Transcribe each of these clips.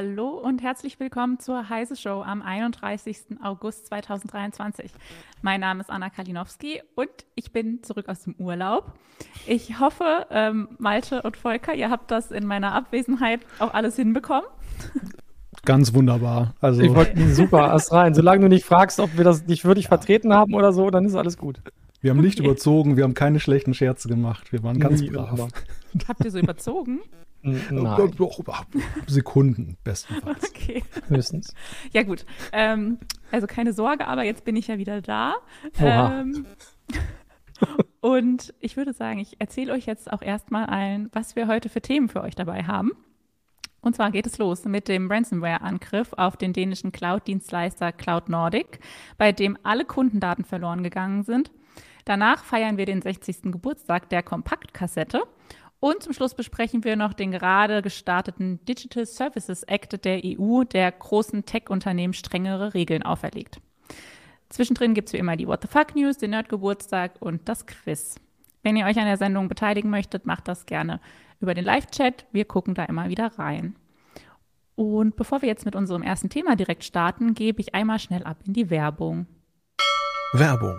hallo und herzlich willkommen zur Heise Show am 31. August 2023. Mein Name ist Anna Kalinowski und ich bin zurück aus dem Urlaub. Ich hoffe, ähm, Malte und Volker, ihr habt das in meiner Abwesenheit auch alles hinbekommen. Ganz wunderbar. Also ich wollte super erst rein. Solange du nicht fragst, ob wir das nicht würdig vertreten haben oder so, dann ist alles gut. Wir haben nicht okay. überzogen, wir haben keine schlechten Scherze gemacht. Wir waren ganz nee, brav. Habt ihr so überzogen? Nein. Sekunden bestenfalls. Okay. Höchstens. Ja, gut. Ähm, also keine Sorge, aber jetzt bin ich ja wieder da. Ähm, und ich würde sagen, ich erzähle euch jetzt auch erstmal allen, was wir heute für Themen für euch dabei haben. Und zwar geht es los mit dem Ransomware-Angriff auf den dänischen Cloud-Dienstleister Cloud Nordic, bei dem alle Kundendaten verloren gegangen sind. Danach feiern wir den 60. Geburtstag der Kompaktkassette und zum Schluss besprechen wir noch den gerade gestarteten Digital Services Act der EU, der großen Tech-Unternehmen strengere Regeln auferlegt. Zwischendrin gibt es wie immer die What the Fuck News, den Nerdgeburtstag und das Quiz. Wenn ihr euch an der Sendung beteiligen möchtet, macht das gerne über den Live-Chat. Wir gucken da immer wieder rein. Und bevor wir jetzt mit unserem ersten Thema direkt starten, gebe ich einmal schnell ab in die Werbung. Werbung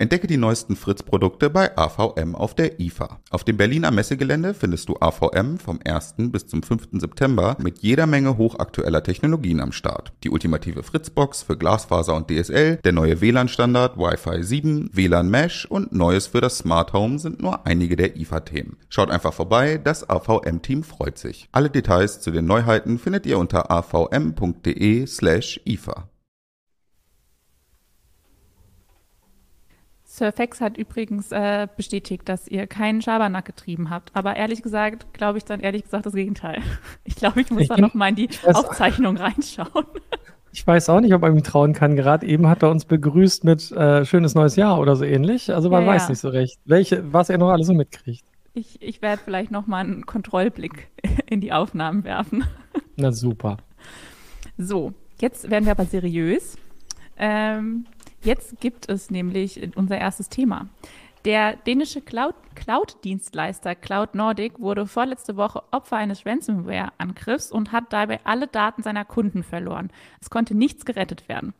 Entdecke die neuesten Fritz-Produkte bei AVM auf der IFA. Auf dem Berliner Messegelände findest du AVM vom 1. bis zum 5. September mit jeder Menge hochaktueller Technologien am Start. Die ultimative Fritzbox für Glasfaser und DSL, der neue WLAN-Standard Wi-Fi 7, WLAN Mesh und Neues für das Smart Home sind nur einige der IFA-Themen. Schaut einfach vorbei, das AVM-Team freut sich. Alle Details zu den Neuheiten findet ihr unter avm.de slash IFA. Surfax hat übrigens äh, bestätigt, dass ihr keinen Schabernack getrieben habt. Aber ehrlich gesagt, glaube ich dann ehrlich gesagt das Gegenteil. Ich glaube, ich muss ich da nochmal in die Aufzeichnung reinschauen. Ich weiß auch nicht, ob man ihm trauen kann. Gerade eben hat er uns begrüßt mit äh, schönes neues Jahr oder so ähnlich. Also man ja, weiß ja. nicht so recht, welche, was er noch alles so mitkriegt. Ich, ich werde vielleicht nochmal einen Kontrollblick in die Aufnahmen werfen. Na super. So, jetzt werden wir aber seriös. Ähm, Jetzt gibt es nämlich unser erstes Thema. Der dänische Cloud-Dienstleister Cloud Nordic wurde vorletzte Woche Opfer eines Ransomware-Angriffs und hat dabei alle Daten seiner Kunden verloren. Es konnte nichts gerettet werden.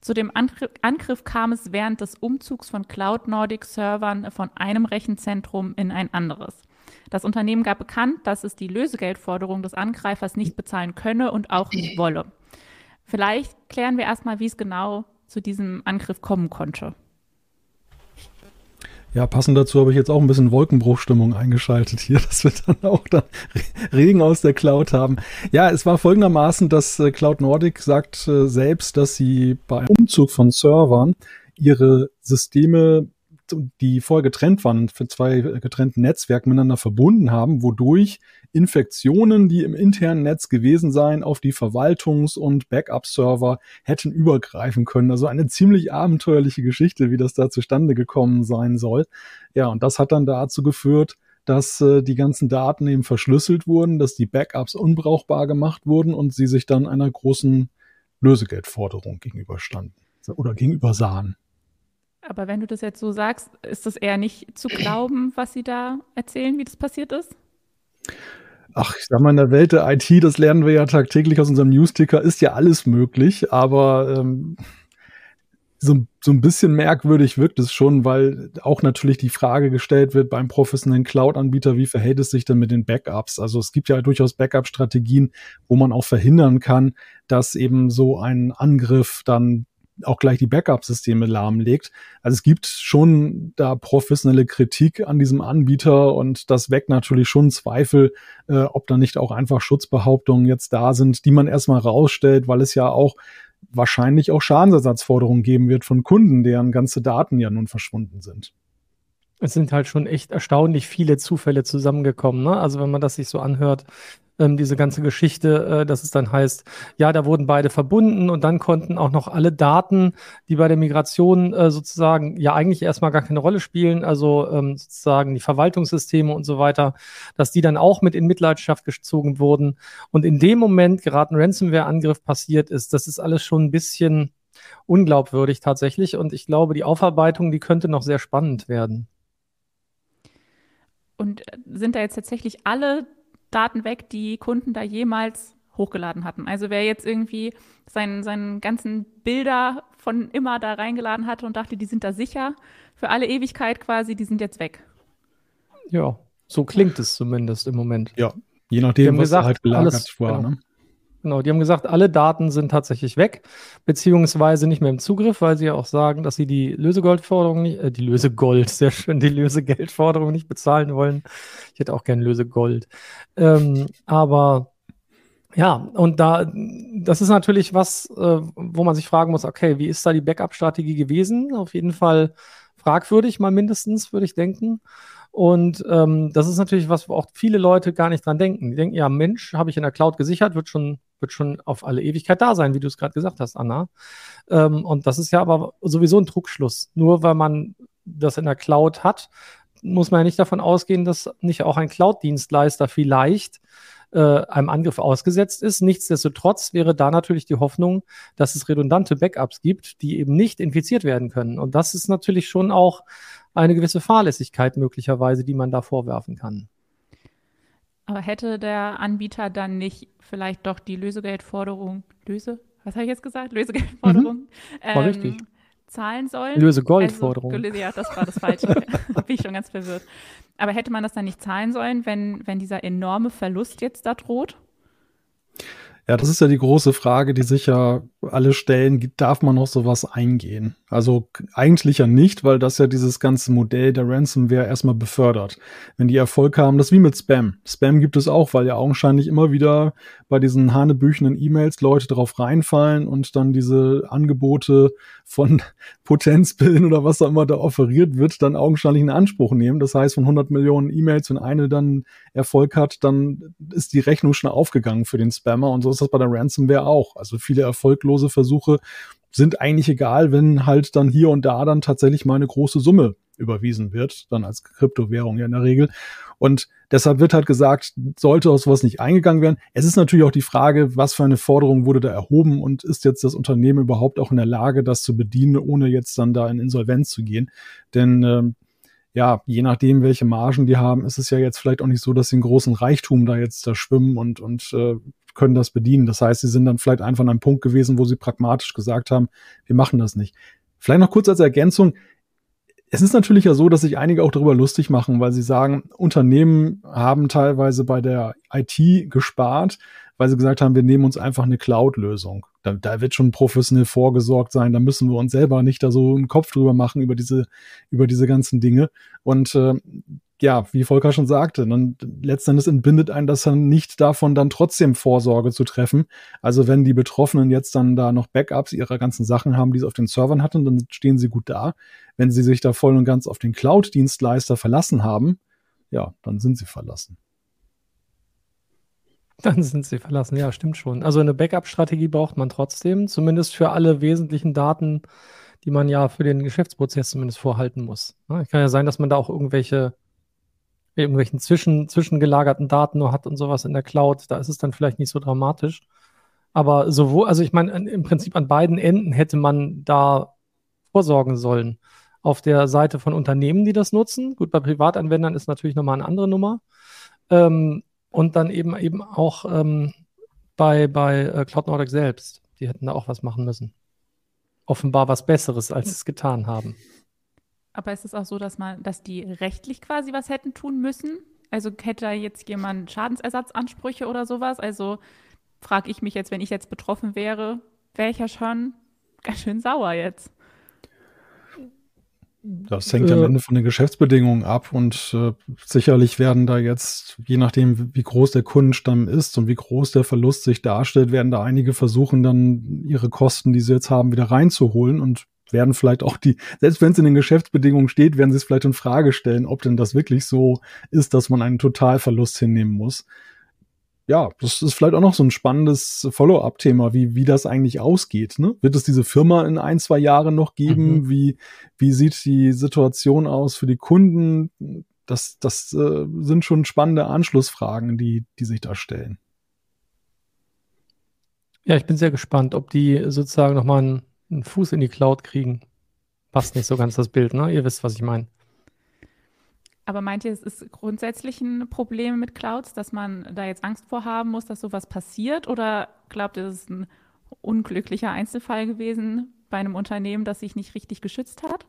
Zu dem Angriff kam es während des Umzugs von Cloud Nordic-Servern von einem Rechenzentrum in ein anderes. Das Unternehmen gab bekannt, dass es die Lösegeldforderung des Angreifers nicht bezahlen könne und auch nicht wolle. Vielleicht klären wir erstmal, wie es genau zu diesem Angriff kommen konnte. Ja, passend dazu habe ich jetzt auch ein bisschen Wolkenbruchstimmung eingeschaltet hier, dass wir dann auch dann Regen aus der Cloud haben. Ja, es war folgendermaßen, dass äh, Cloud Nordic sagt äh, selbst, dass sie bei einem Umzug von Servern ihre Systeme, die vorher getrennt waren, für zwei getrennten Netzwerken miteinander verbunden haben, wodurch Infektionen, die im internen Netz gewesen seien, auf die Verwaltungs- und Backup-Server hätten übergreifen können. Also eine ziemlich abenteuerliche Geschichte, wie das da zustande gekommen sein soll. Ja, und das hat dann dazu geführt, dass äh, die ganzen Daten eben verschlüsselt wurden, dass die Backups unbrauchbar gemacht wurden und sie sich dann einer großen Lösegeldforderung gegenüberstanden oder gegenüber sahen. Aber wenn du das jetzt so sagst, ist das eher nicht zu glauben, was sie da erzählen, wie das passiert ist? Ach, ich sag mal, in der Welt der IT, das lernen wir ja tagtäglich aus unserem Newsticker, ist ja alles möglich, aber ähm, so, so ein bisschen merkwürdig wirkt es schon, weil auch natürlich die Frage gestellt wird beim professionellen Cloud-Anbieter, wie verhält es sich denn mit den Backups? Also es gibt ja durchaus Backup-Strategien, wo man auch verhindern kann, dass eben so ein Angriff dann auch gleich die Backup-Systeme lahmlegt. Also es gibt schon da professionelle Kritik an diesem Anbieter und das weckt natürlich schon Zweifel, äh, ob da nicht auch einfach Schutzbehauptungen jetzt da sind, die man erstmal rausstellt, weil es ja auch wahrscheinlich auch Schadensersatzforderungen geben wird von Kunden, deren ganze Daten ja nun verschwunden sind. Es sind halt schon echt erstaunlich viele Zufälle zusammengekommen. Ne? Also wenn man das sich so anhört, ähm, diese ganze Geschichte, äh, dass es dann heißt, ja, da wurden beide verbunden und dann konnten auch noch alle Daten, die bei der Migration äh, sozusagen ja eigentlich erstmal gar keine Rolle spielen, also ähm, sozusagen die Verwaltungssysteme und so weiter, dass die dann auch mit in Mitleidenschaft gezogen wurden. Und in dem Moment gerade ein Ransomware-Angriff passiert ist, das ist alles schon ein bisschen unglaubwürdig tatsächlich. Und ich glaube, die Aufarbeitung, die könnte noch sehr spannend werden. Und äh, sind da jetzt tatsächlich alle Daten weg, die Kunden da jemals hochgeladen hatten. Also wer jetzt irgendwie seinen, seinen ganzen Bilder von immer da reingeladen hatte und dachte, die sind da sicher für alle Ewigkeit quasi, die sind jetzt weg. Ja, so klingt es zumindest im Moment. Ja, je nachdem, was gesagt, halt gelagert alles, war. genau. Ne? Genau, die haben gesagt, alle Daten sind tatsächlich weg, beziehungsweise nicht mehr im Zugriff, weil sie ja auch sagen, dass sie die Lösegoldforderung nicht, äh, die Lösegold, sehr schön, die Lösegeldforderung nicht bezahlen wollen. Ich hätte auch gern Lösegold. Ähm, aber ja, und da, das ist natürlich was, äh, wo man sich fragen muss, okay, wie ist da die Backup-Strategie gewesen? Auf jeden Fall fragwürdig, mal mindestens, würde ich denken. Und ähm, das ist natürlich was, wo auch viele Leute gar nicht dran denken. Die denken, ja, Mensch, habe ich in der Cloud gesichert, wird schon, wird schon auf alle Ewigkeit da sein, wie du es gerade gesagt hast, Anna. Ähm, und das ist ja aber sowieso ein Druckschluss. Nur weil man das in der Cloud hat, muss man ja nicht davon ausgehen, dass nicht auch ein Cloud-Dienstleister vielleicht äh, einem Angriff ausgesetzt ist. Nichtsdestotrotz wäre da natürlich die Hoffnung, dass es redundante Backups gibt, die eben nicht infiziert werden können. Und das ist natürlich schon auch eine gewisse Fahrlässigkeit möglicherweise, die man da vorwerfen kann. Aber hätte der Anbieter dann nicht vielleicht doch die Lösegeldforderung, Löse, was habe ich jetzt gesagt? Lösegeldforderung? Mhm. War ähm, richtig. Zahlen sollen? Lösegoldforderung. Also, ja, das war das Falsche. Bin ich schon ganz verwirrt. Aber hätte man das dann nicht zahlen sollen, wenn, wenn dieser enorme Verlust jetzt da droht? Ja, das ist ja die große Frage, die sich ja alle stellen. Darf man noch sowas eingehen? Also eigentlich ja nicht, weil das ja dieses ganze Modell der Ransomware erstmal befördert. Wenn die Erfolg haben, das wie mit Spam. Spam gibt es auch, weil ja augenscheinlich immer wieder bei diesen hanebüchenen E-Mails Leute drauf reinfallen und dann diese Angebote von Potenzbillen oder was auch immer da offeriert wird, dann augenscheinlich in Anspruch nehmen. Das heißt, von 100 Millionen E-Mails, wenn eine dann Erfolg hat, dann ist die Rechnung schon aufgegangen für den Spammer und so ist das bei der Ransomware auch. Also viele erfolglose Versuche sind eigentlich egal, wenn halt dann hier und da dann tatsächlich mal eine große Summe überwiesen wird, dann als Kryptowährung ja in der Regel. Und deshalb wird halt gesagt, sollte aus sowas nicht eingegangen werden. Es ist natürlich auch die Frage, was für eine Forderung wurde da erhoben und ist jetzt das Unternehmen überhaupt auch in der Lage, das zu bedienen, ohne jetzt dann da in Insolvenz zu gehen. Denn ähm, ja, je nachdem, welche Margen die haben, ist es ja jetzt vielleicht auch nicht so, dass sie einen großen Reichtum da jetzt da schwimmen und, und äh, können das bedienen. Das heißt, sie sind dann vielleicht einfach an einem Punkt gewesen, wo sie pragmatisch gesagt haben, wir machen das nicht. Vielleicht noch kurz als Ergänzung. Es ist natürlich ja so, dass sich einige auch darüber lustig machen, weil sie sagen, Unternehmen haben teilweise bei der IT gespart, weil sie gesagt haben, wir nehmen uns einfach eine Cloud-Lösung. Da, da wird schon professionell vorgesorgt sein, da müssen wir uns selber nicht da so einen Kopf drüber machen über diese, über diese ganzen Dinge. Und äh, ja, wie Volker schon sagte, dann letztendlich entbindet einen das dann nicht davon, dann trotzdem Vorsorge zu treffen. Also wenn die Betroffenen jetzt dann da noch Backups ihrer ganzen Sachen haben, die sie auf den Servern hatten, dann stehen sie gut da. Wenn sie sich da voll und ganz auf den Cloud-Dienstleister verlassen haben, ja, dann sind sie verlassen. Dann sind sie verlassen, ja, stimmt schon. Also eine Backup-Strategie braucht man trotzdem, zumindest für alle wesentlichen Daten, die man ja für den Geschäftsprozess zumindest vorhalten muss. Es kann ja sein, dass man da auch irgendwelche irgendwelchen zwischen, zwischengelagerten Daten nur hat und sowas in der Cloud, da ist es dann vielleicht nicht so dramatisch. Aber sowohl, also ich meine, im Prinzip an beiden Enden hätte man da vorsorgen sollen. Auf der Seite von Unternehmen, die das nutzen. Gut, bei Privatanwendern ist natürlich nochmal eine andere Nummer. Ähm, und dann eben eben auch ähm, bei, bei äh, Cloud Nordic selbst. Die hätten da auch was machen müssen. Offenbar was Besseres, als sie es getan haben. Aber ist es auch so, dass man, dass die rechtlich quasi was hätten tun müssen? Also hätte da jetzt jemand Schadensersatzansprüche oder sowas? Also frage ich mich jetzt, wenn ich jetzt betroffen wäre, wäre ich ja schon ganz schön sauer jetzt. Das hängt äh, am Ende von den Geschäftsbedingungen ab und äh, sicherlich werden da jetzt, je nachdem, wie groß der Kundenstamm ist und wie groß der Verlust sich darstellt, werden da einige versuchen, dann ihre Kosten, die sie jetzt haben, wieder reinzuholen und werden vielleicht auch die, selbst wenn es in den Geschäftsbedingungen steht, werden sie es vielleicht in Frage stellen, ob denn das wirklich so ist, dass man einen Totalverlust hinnehmen muss. Ja, das ist vielleicht auch noch so ein spannendes Follow-up-Thema, wie, wie das eigentlich ausgeht. Ne? Wird es diese Firma in ein, zwei Jahren noch geben? Mhm. Wie, wie sieht die Situation aus für die Kunden? Das, das äh, sind schon spannende Anschlussfragen, die, die sich da stellen. Ja, ich bin sehr gespannt, ob die sozusagen nochmal einen einen Fuß in die Cloud kriegen. Passt nicht so ganz das Bild, ne? Ihr wisst, was ich meine. Aber meint ihr, es ist grundsätzlich ein Problem mit Clouds, dass man da jetzt Angst vor haben muss, dass sowas passiert? Oder glaubt ihr, es ist ein unglücklicher Einzelfall gewesen bei einem Unternehmen, das sich nicht richtig geschützt hat?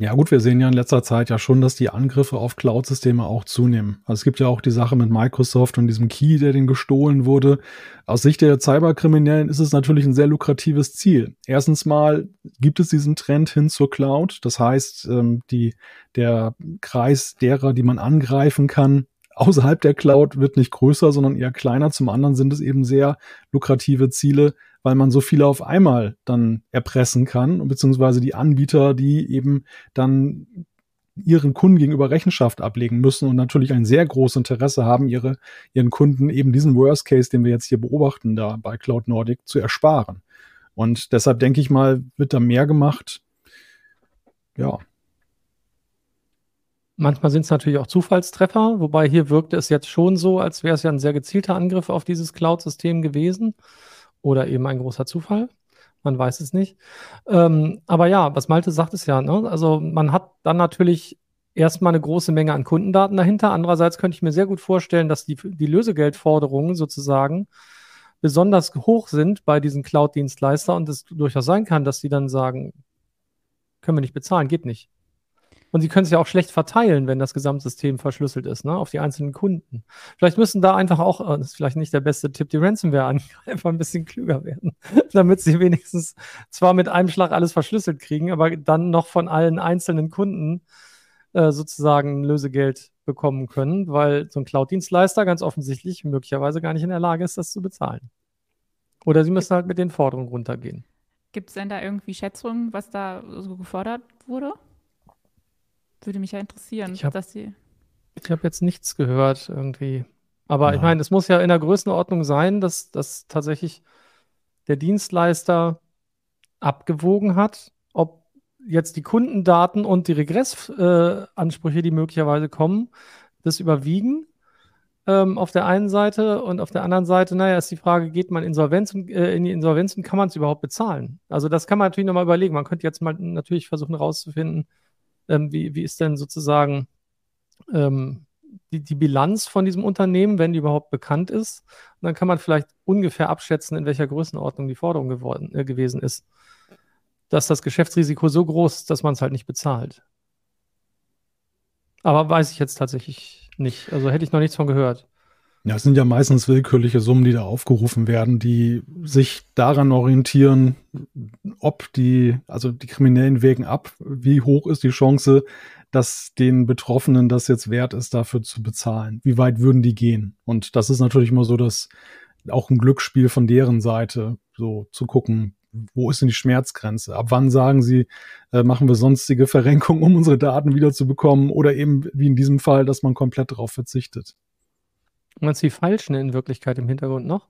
Ja gut, wir sehen ja in letzter Zeit ja schon, dass die Angriffe auf Cloud-Systeme auch zunehmen. Also es gibt ja auch die Sache mit Microsoft und diesem Key, der den gestohlen wurde. Aus Sicht der Cyberkriminellen ist es natürlich ein sehr lukratives Ziel. Erstens mal gibt es diesen Trend hin zur Cloud. Das heißt, ähm, die, der Kreis derer, die man angreifen kann, außerhalb der Cloud wird nicht größer, sondern eher kleiner. Zum anderen sind es eben sehr lukrative Ziele, weil man so viele auf einmal dann erpressen kann, beziehungsweise die Anbieter, die eben dann ihren Kunden gegenüber Rechenschaft ablegen müssen und natürlich ein sehr großes Interesse haben, ihre, ihren Kunden eben diesen Worst Case, den wir jetzt hier beobachten, da bei Cloud Nordic zu ersparen. Und deshalb denke ich mal, wird da mehr gemacht. Ja. Manchmal sind es natürlich auch Zufallstreffer, wobei hier wirkte es jetzt schon so, als wäre es ja ein sehr gezielter Angriff auf dieses Cloud-System gewesen oder eben ein großer Zufall. Man weiß es nicht. Ähm, aber ja, was Malte sagt, ist ja, ne? also man hat dann natürlich erstmal eine große Menge an Kundendaten dahinter. Andererseits könnte ich mir sehr gut vorstellen, dass die, die Lösegeldforderungen sozusagen besonders hoch sind bei diesen Cloud-Dienstleister und es durchaus sein kann, dass sie dann sagen, können wir nicht bezahlen, geht nicht. Und sie können es ja auch schlecht verteilen, wenn das Gesamtsystem verschlüsselt ist, ne, auf die einzelnen Kunden. Vielleicht müssen da einfach auch, äh, das ist vielleicht nicht der beste Tipp, die Ransomware-Angreifer ein bisschen klüger werden, damit sie wenigstens zwar mit einem Schlag alles verschlüsselt kriegen, aber dann noch von allen einzelnen Kunden äh, sozusagen Lösegeld bekommen können, weil so ein Cloud-Dienstleister ganz offensichtlich möglicherweise gar nicht in der Lage ist, das zu bezahlen. Oder sie müssen halt mit den Forderungen runtergehen. Gibt es denn da irgendwie Schätzungen, was da so gefordert wurde? Würde mich ja interessieren, ich hab, dass sie. Ich habe jetzt nichts gehört irgendwie. Aber ja. ich meine, es muss ja in der Größenordnung sein, dass, dass tatsächlich der Dienstleister abgewogen hat, ob jetzt die Kundendaten und die Regressansprüche, äh, die möglicherweise kommen, das überwiegen ähm, auf der einen Seite und auf der anderen Seite, naja, ist die Frage, geht man Insolvenz und, äh, in die Insolvenz und kann man es überhaupt bezahlen? Also das kann man natürlich nochmal überlegen. Man könnte jetzt mal natürlich versuchen herauszufinden, ähm, wie, wie ist denn sozusagen ähm, die, die Bilanz von diesem Unternehmen, wenn die überhaupt bekannt ist? Und dann kann man vielleicht ungefähr abschätzen, in welcher Größenordnung die Forderung geworden, äh, gewesen ist. Dass das Geschäftsrisiko so groß ist, dass man es halt nicht bezahlt. Aber weiß ich jetzt tatsächlich nicht. Also hätte ich noch nichts von gehört. Ja, es sind ja meistens willkürliche Summen, die da aufgerufen werden, die sich daran orientieren, ob die, also die Kriminellen wägen ab, wie hoch ist die Chance, dass den Betroffenen das jetzt wert ist, dafür zu bezahlen. Wie weit würden die gehen? Und das ist natürlich immer so, dass auch ein Glücksspiel von deren Seite, so zu gucken, wo ist denn die Schmerzgrenze? Ab wann sagen sie, äh, machen wir sonstige Verrenkungen, um unsere Daten wiederzubekommen? Oder eben wie in diesem Fall, dass man komplett darauf verzichtet. Meinst du die falschen in Wirklichkeit im Hintergrund noch?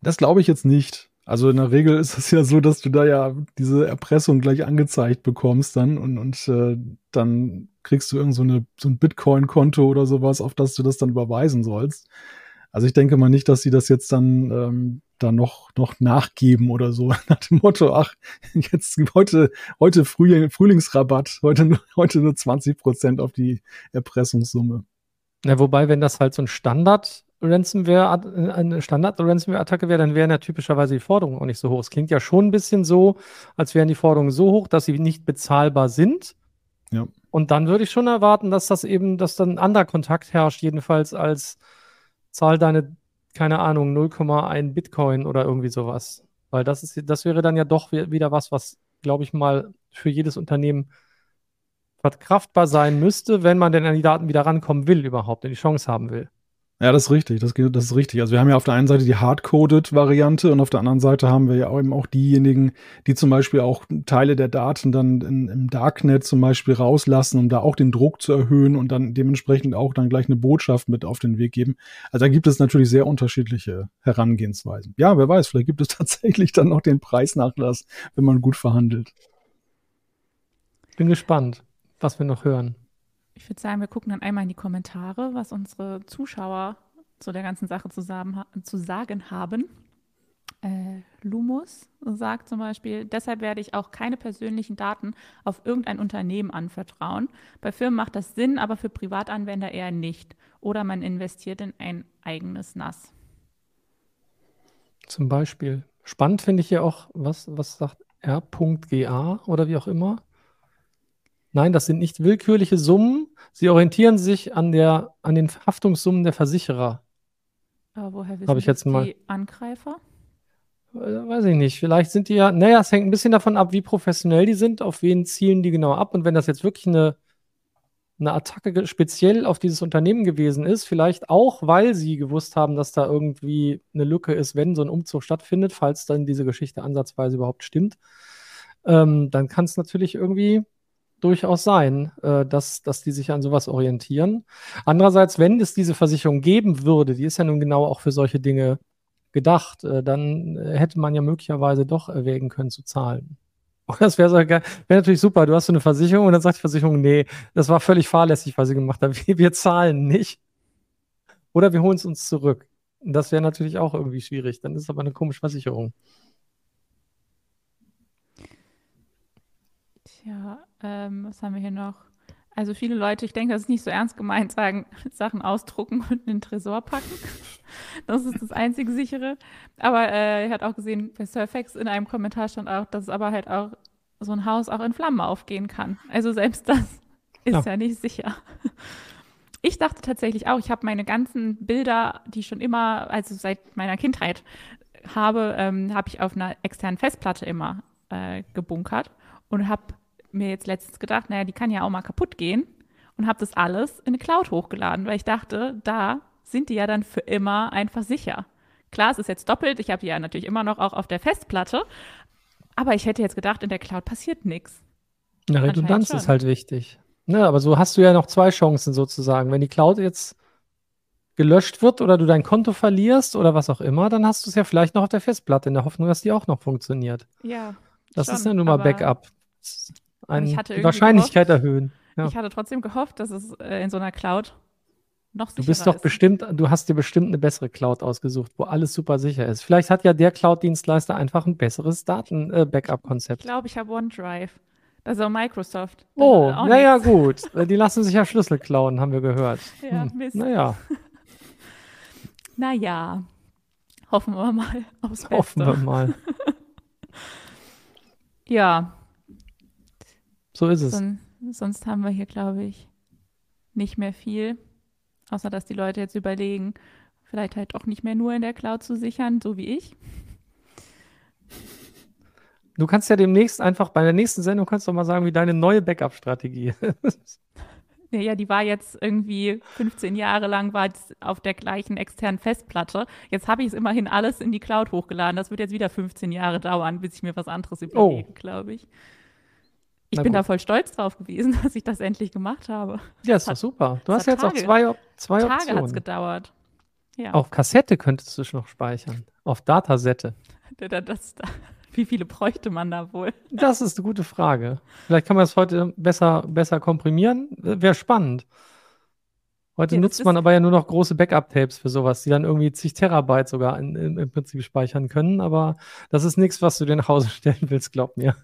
Das glaube ich jetzt nicht. Also in der Regel ist es ja so, dass du da ja diese Erpressung gleich angezeigt bekommst dann und, und äh, dann kriegst du irgend so, eine, so ein Bitcoin-Konto oder sowas, auf das du das dann überweisen sollst. Also ich denke mal nicht, dass sie das jetzt dann ähm, da noch, noch nachgeben oder so, nach dem Motto, ach, jetzt heute, heute Frühling, Frühlingsrabatt, heute, heute nur 20 Prozent auf die Erpressungssumme. Ja, wobei, wenn das halt so ein Standard Ransomware, eine Standard-Ransomware-Attacke wäre, dann wären ja typischerweise die Forderungen auch nicht so hoch. Es klingt ja schon ein bisschen so, als wären die Forderungen so hoch, dass sie nicht bezahlbar sind. Ja. Und dann würde ich schon erwarten, dass das eben, dass dann ein anderer Kontakt herrscht, jedenfalls als zahl deine, keine Ahnung, 0,1 Bitcoin oder irgendwie sowas. Weil das ist, das wäre dann ja doch wieder was, was, glaube ich mal, für jedes Unternehmen verkraftbar sein müsste, wenn man denn an die Daten wieder rankommen will, überhaupt, und die Chance haben will. Ja, das ist richtig, das, das ist richtig. Also wir haben ja auf der einen Seite die Hardcoded-Variante und auf der anderen Seite haben wir ja eben auch diejenigen, die zum Beispiel auch Teile der Daten dann in, im Darknet zum Beispiel rauslassen, um da auch den Druck zu erhöhen und dann dementsprechend auch dann gleich eine Botschaft mit auf den Weg geben. Also da gibt es natürlich sehr unterschiedliche Herangehensweisen. Ja, wer weiß, vielleicht gibt es tatsächlich dann noch den Preisnachlass, wenn man gut verhandelt. Bin gespannt was wir noch hören. Ich würde sagen, wir gucken dann einmal in die Kommentare, was unsere Zuschauer zu der ganzen Sache zusammen, zu sagen haben. Äh, Lumus sagt zum Beispiel, deshalb werde ich auch keine persönlichen Daten auf irgendein Unternehmen anvertrauen. Bei Firmen macht das Sinn, aber für Privatanwender eher nicht. Oder man investiert in ein eigenes NAS. Zum Beispiel. Spannend finde ich ja auch, was, was sagt R.GA oder wie auch immer. Nein, das sind nicht willkürliche Summen. Sie orientieren sich an, der, an den Haftungssummen der Versicherer. Aber woher wissen Habe ich jetzt das mal- die Angreifer? Äh, weiß ich nicht. Vielleicht sind die ja, naja, es hängt ein bisschen davon ab, wie professionell die sind, auf wen zielen die genau ab. Und wenn das jetzt wirklich eine, eine Attacke speziell auf dieses Unternehmen gewesen ist, vielleicht auch, weil sie gewusst haben, dass da irgendwie eine Lücke ist, wenn so ein Umzug stattfindet, falls dann diese Geschichte ansatzweise überhaupt stimmt, ähm, dann kann es natürlich irgendwie durchaus sein, äh, dass, dass die sich an sowas orientieren. Andererseits, wenn es diese Versicherung geben würde, die ist ja nun genau auch für solche Dinge gedacht, äh, dann hätte man ja möglicherweise doch erwägen können zu zahlen. Das wäre so. Wäre natürlich super. Du hast so eine Versicherung und dann sagt die Versicherung, nee, das war völlig fahrlässig, was sie gemacht haben. Wir, zahlen nicht. Oder wir holen es uns zurück. Das wäre natürlich auch irgendwie schwierig. Dann ist es aber eine komische Versicherung. Tja, ähm, was haben wir hier noch? Also viele Leute, ich denke, das ist nicht so ernst gemeint, sagen, Sachen ausdrucken und in den Tresor packen. Das ist das einzige sichere. Aber äh, er hat auch gesehen, bei Surfax in einem Kommentar stand auch, dass aber halt auch so ein Haus auch in Flammen aufgehen kann. Also selbst das ist Ja. ja, nicht sicher. Ich dachte tatsächlich auch, ich habe meine ganzen Bilder, die ich schon immer, also seit meiner Kindheit habe, ähm, habe ich auf einer externen Festplatte immer äh, gebunkert und habe mir jetzt letztens gedacht, naja, die kann ja auch mal kaputt gehen und habe das alles in eine Cloud hochgeladen, weil ich dachte, da sind die ja dann für immer einfach sicher. Klar, es ist jetzt doppelt, ich habe die ja natürlich immer noch auch auf der Festplatte, aber ich hätte jetzt gedacht, in der Cloud passiert nichts. Ja, Redundanz ist halt wichtig. Ne, aber so hast du ja noch zwei Chancen sozusagen. Wenn die Cloud jetzt gelöscht wird oder du dein Konto verlierst oder was auch immer, dann hast du es ja vielleicht noch auf der Festplatte in der Hoffnung, dass die auch noch funktioniert. Ja. Das schon, ist ja nun mal Backup. Ich hatte die Wahrscheinlichkeit erhöhen. Ja. Ich hatte trotzdem gehofft, dass es äh, in so einer Cloud noch sicherer Du bist doch ist. bestimmt, du hast dir bestimmt eine bessere Cloud ausgesucht, wo alles super sicher ist. Vielleicht hat ja der Cloud-Dienstleister einfach ein besseres Ich Daten-Backup-Konzept. glaube, ich habe OneDrive. Das ist auch Microsoft. Das Oh, ist naja, gut. Äh, Die lassen sich ja Schlüssel klauen, haben wir gehört. Ja, Hm, Mist. Naja, Naja, hoffen wir mal aufs Beste. hoffen wir mal. Ja, So ist es. son sonst haben wir hier, glaube ich, nicht mehr viel. Außer, dass die Leute jetzt überlegen, vielleicht halt auch nicht mehr nur in der Cloud zu sichern, so wie ich. Du kannst ja demnächst einfach bei der nächsten Sendung kannst du mal sagen, wie deine neue Backup-Strategie ist. Ja, ja, die war jetzt irgendwie 15 Jahre lang war auf der gleichen externen Festplatte. Jetzt habe ich es immerhin alles in die Cloud hochgeladen. Das wird jetzt wieder 15 Jahre dauern, bis ich mir was anderes überlege, glaube ich. Ich Na bin da gut. voll stolz drauf gewesen, dass ich das endlich gemacht habe. Ja, ist doch super. Du es hast jetzt auch Tage- zwei, Op- zwei Tage hat es Optionen. gedauert. Ja, Auf Kassette könntest du es noch speichern. Auf Datasette. das, wie viele bräuchte man da wohl? Das ist eine gute Frage. Vielleicht kann man das heute besser, besser komprimieren. Wäre spannend. Heute Ja, nutzt man aber ja nur noch große Backup-Tapes für sowas, die dann irgendwie zig Terabyte sogar in, in, im Prinzip speichern können. Aber das ist nichts, was du dir nach Hause stellen willst, glaub mir.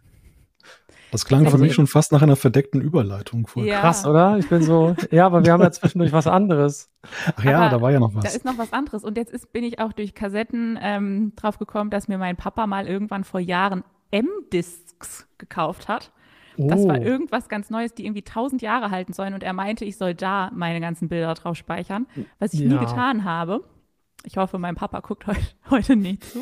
Das klang für mich schon fast nach einer verdeckten Überleitung vor. Ja. Krass, oder? Ich bin so, ja, aber wir haben ja zwischendurch was anderes. Ach ja, Aber da war ja noch Da was. ist noch was anderes. Und jetzt ist, bin ich auch durch Kassetten ähm, drauf gekommen, dass mir mein Papa mal irgendwann vor Jahren M-Discs gekauft hat. Das war Oh. irgendwas ganz Neues, die irgendwie tausend Jahre halten sollen. Und er meinte, ich soll da meine ganzen Bilder drauf speichern, was ich nie Ja. getan habe. Ich hoffe, mein Papa guckt heute, heute nicht zu.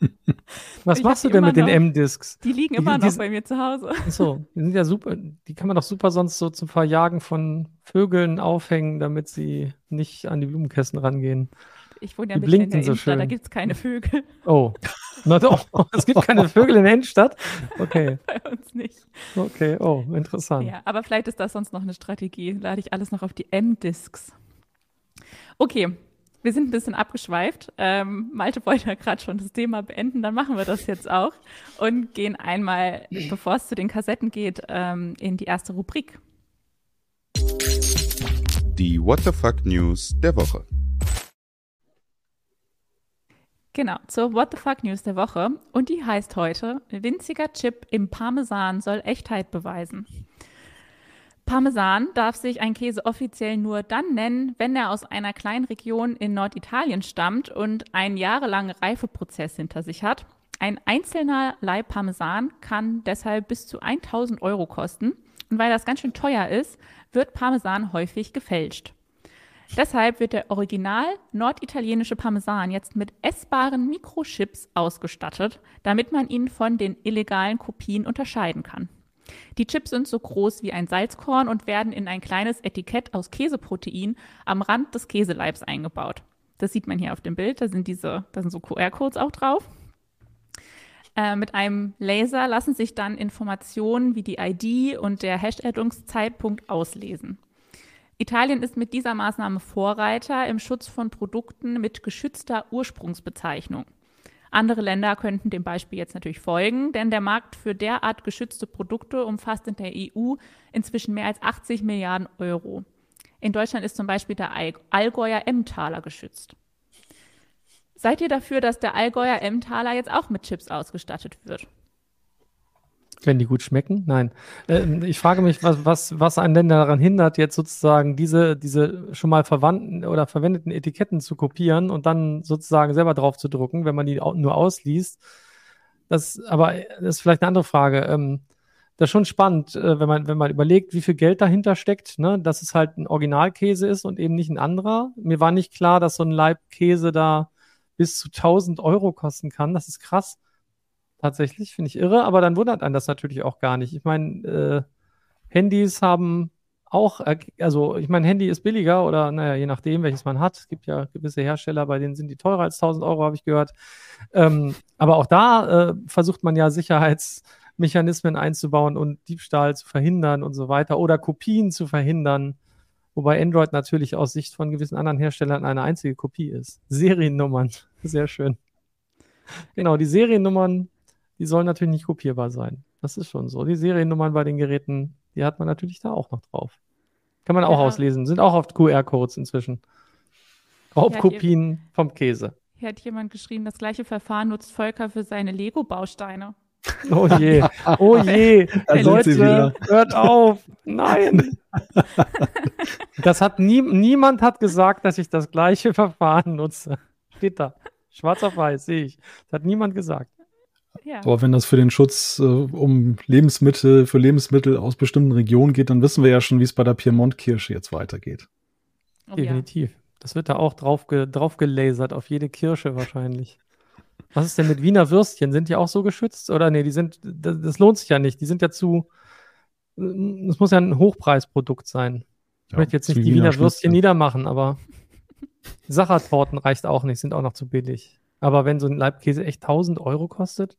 Was ich machst du die denn mit den noch. M-Discs? Die liegen Die- immer die- noch bei mir zu Hause. Achso, die sind ja super. Die kann man doch super sonst so zum Verjagen von Vögeln aufhängen, damit sie nicht an die Blumenkästen rangehen. Ich wohne ja Die mitten in blinken der so Innenstadt, da schön. gibt es keine Vögel. Oh, na doch, es gibt keine Vögel in der Innenstadt. Okay, Bei uns nicht. okay, oh, interessant. Ja, aber vielleicht ist das sonst noch eine Strategie. Lade ich alles noch auf die M-Discs. Okay, wir sind ein bisschen abgeschweift. Ähm, Malte wollte ja gerade schon das Thema beenden, dann machen wir das jetzt auch und gehen einmal, bevor es zu den Kassetten geht, ähm, in die erste Rubrik. Die What the Fuck News der Woche. Genau, zur What the Fuck News der Woche. Und die heißt heute, winziger Chip im Parmesan soll Echtheit beweisen. Parmesan darf sich ein Käse offiziell nur dann nennen, wenn er aus einer kleinen Region in Norditalien stammt und einen jahrelangen Reifeprozess hinter sich hat. Ein einzelner Leib Parmesan kann deshalb bis zu 1000 Euro kosten. Und weil das ganz schön teuer ist, wird Parmesan häufig gefälscht. Deshalb wird der original norditalienische Parmesan jetzt mit essbaren Mikrochips ausgestattet, damit man ihn von den illegalen Kopien unterscheiden kann. Die Chips sind so groß wie ein Salzkorn und werden in ein kleines Etikett aus Käseprotein am Rand des Käseleibs eingebaut. Das sieht man hier auf dem Bild, da sind diese, da sind so QR-Codes auch drauf. Äh, mit einem Laser lassen sich dann Informationen wie die ID und der Herstellungszeitpunkt auslesen. Italien ist mit dieser Maßnahme Vorreiter im Schutz von Produkten mit geschützter Ursprungsbezeichnung. Andere Länder könnten dem Beispiel jetzt natürlich folgen, denn der Markt für derart geschützte Produkte umfasst in der EU inzwischen mehr als 80 Milliarden Euro. In Deutschland ist zum Beispiel der Allgäuer Emmentaler geschützt. Seid ihr dafür, dass der Allgäuer Emmentaler jetzt auch mit Chips ausgestattet wird? Wenn die gut schmecken? Nein. Äh, ich frage mich, was, was, was einen denn daran hindert, jetzt sozusagen diese, diese schon mal verwandten oder verwendeten Etiketten zu kopieren und dann sozusagen selber drauf zu drucken, wenn man die nur ausliest. Das, aber das ist vielleicht eine andere Frage. Ähm, das ist schon spannend, äh, wenn man, wenn man überlegt, wie viel Geld dahinter steckt, ne? dass es halt ein Originalkäse ist und eben nicht ein anderer. Mir war nicht klar, dass so ein Leib Käse da bis zu 1000 Euro kosten kann. Das ist krass. Tatsächlich, finde ich irre, aber dann wundert einen das natürlich auch gar nicht. Ich meine, äh, Handys haben auch, also ich meine, Handy ist billiger oder naja, je nachdem, welches man hat. Es gibt ja gewisse Hersteller, bei denen sind die teurer als 1000 Euro, habe ich gehört. Ähm, aber auch da äh, versucht man ja Sicherheitsmechanismen einzubauen und Diebstahl zu verhindern und so weiter oder Kopien zu verhindern. Wobei Android natürlich aus Sicht von gewissen anderen Herstellern eine einzige Kopie ist. Seriennummern, sehr schön. Genau, die Seriennummern die sollen natürlich nicht kopierbar sein. Das ist schon so. Die Seriennummern bei den Geräten, die hat man natürlich da auch noch drauf. Kann man auch ja. auslesen. Sind auch auf QR-Codes inzwischen. Raubkopien vom Käse. Hier hat jemand geschrieben, das gleiche Verfahren nutzt Volker für seine Lego-Bausteine. Oh je, oh je, Leute, hört auf, nein. Das hat nie, niemand hat gesagt, dass ich das gleiche Verfahren nutze. Steht da, schwarz auf weiß, sehe ich. Das hat niemand gesagt. Ja. Aber wenn das für den Schutz äh, um Lebensmittel, für Lebensmittel aus bestimmten Regionen geht, dann wissen wir ja schon, wie es bei der Piemont-Kirsche jetzt weitergeht. Oh, Definitiv. Ja. Das wird da auch drauf, ge drauf gelasert, auf jede Kirsche wahrscheinlich. Was ist denn mit Wiener Würstchen? Sind die auch so geschützt? Oder nee, die sind, das, das lohnt sich ja nicht. Die sind ja zu, es muss ja ein Hochpreisprodukt sein. Ich ja, möchte jetzt nicht die Wiener, Wiener Würstchen niedermachen, aber Sachertorten reicht auch nicht, sind auch noch zu billig. Aber wenn so ein Leibkäse echt 1000 Euro kostet?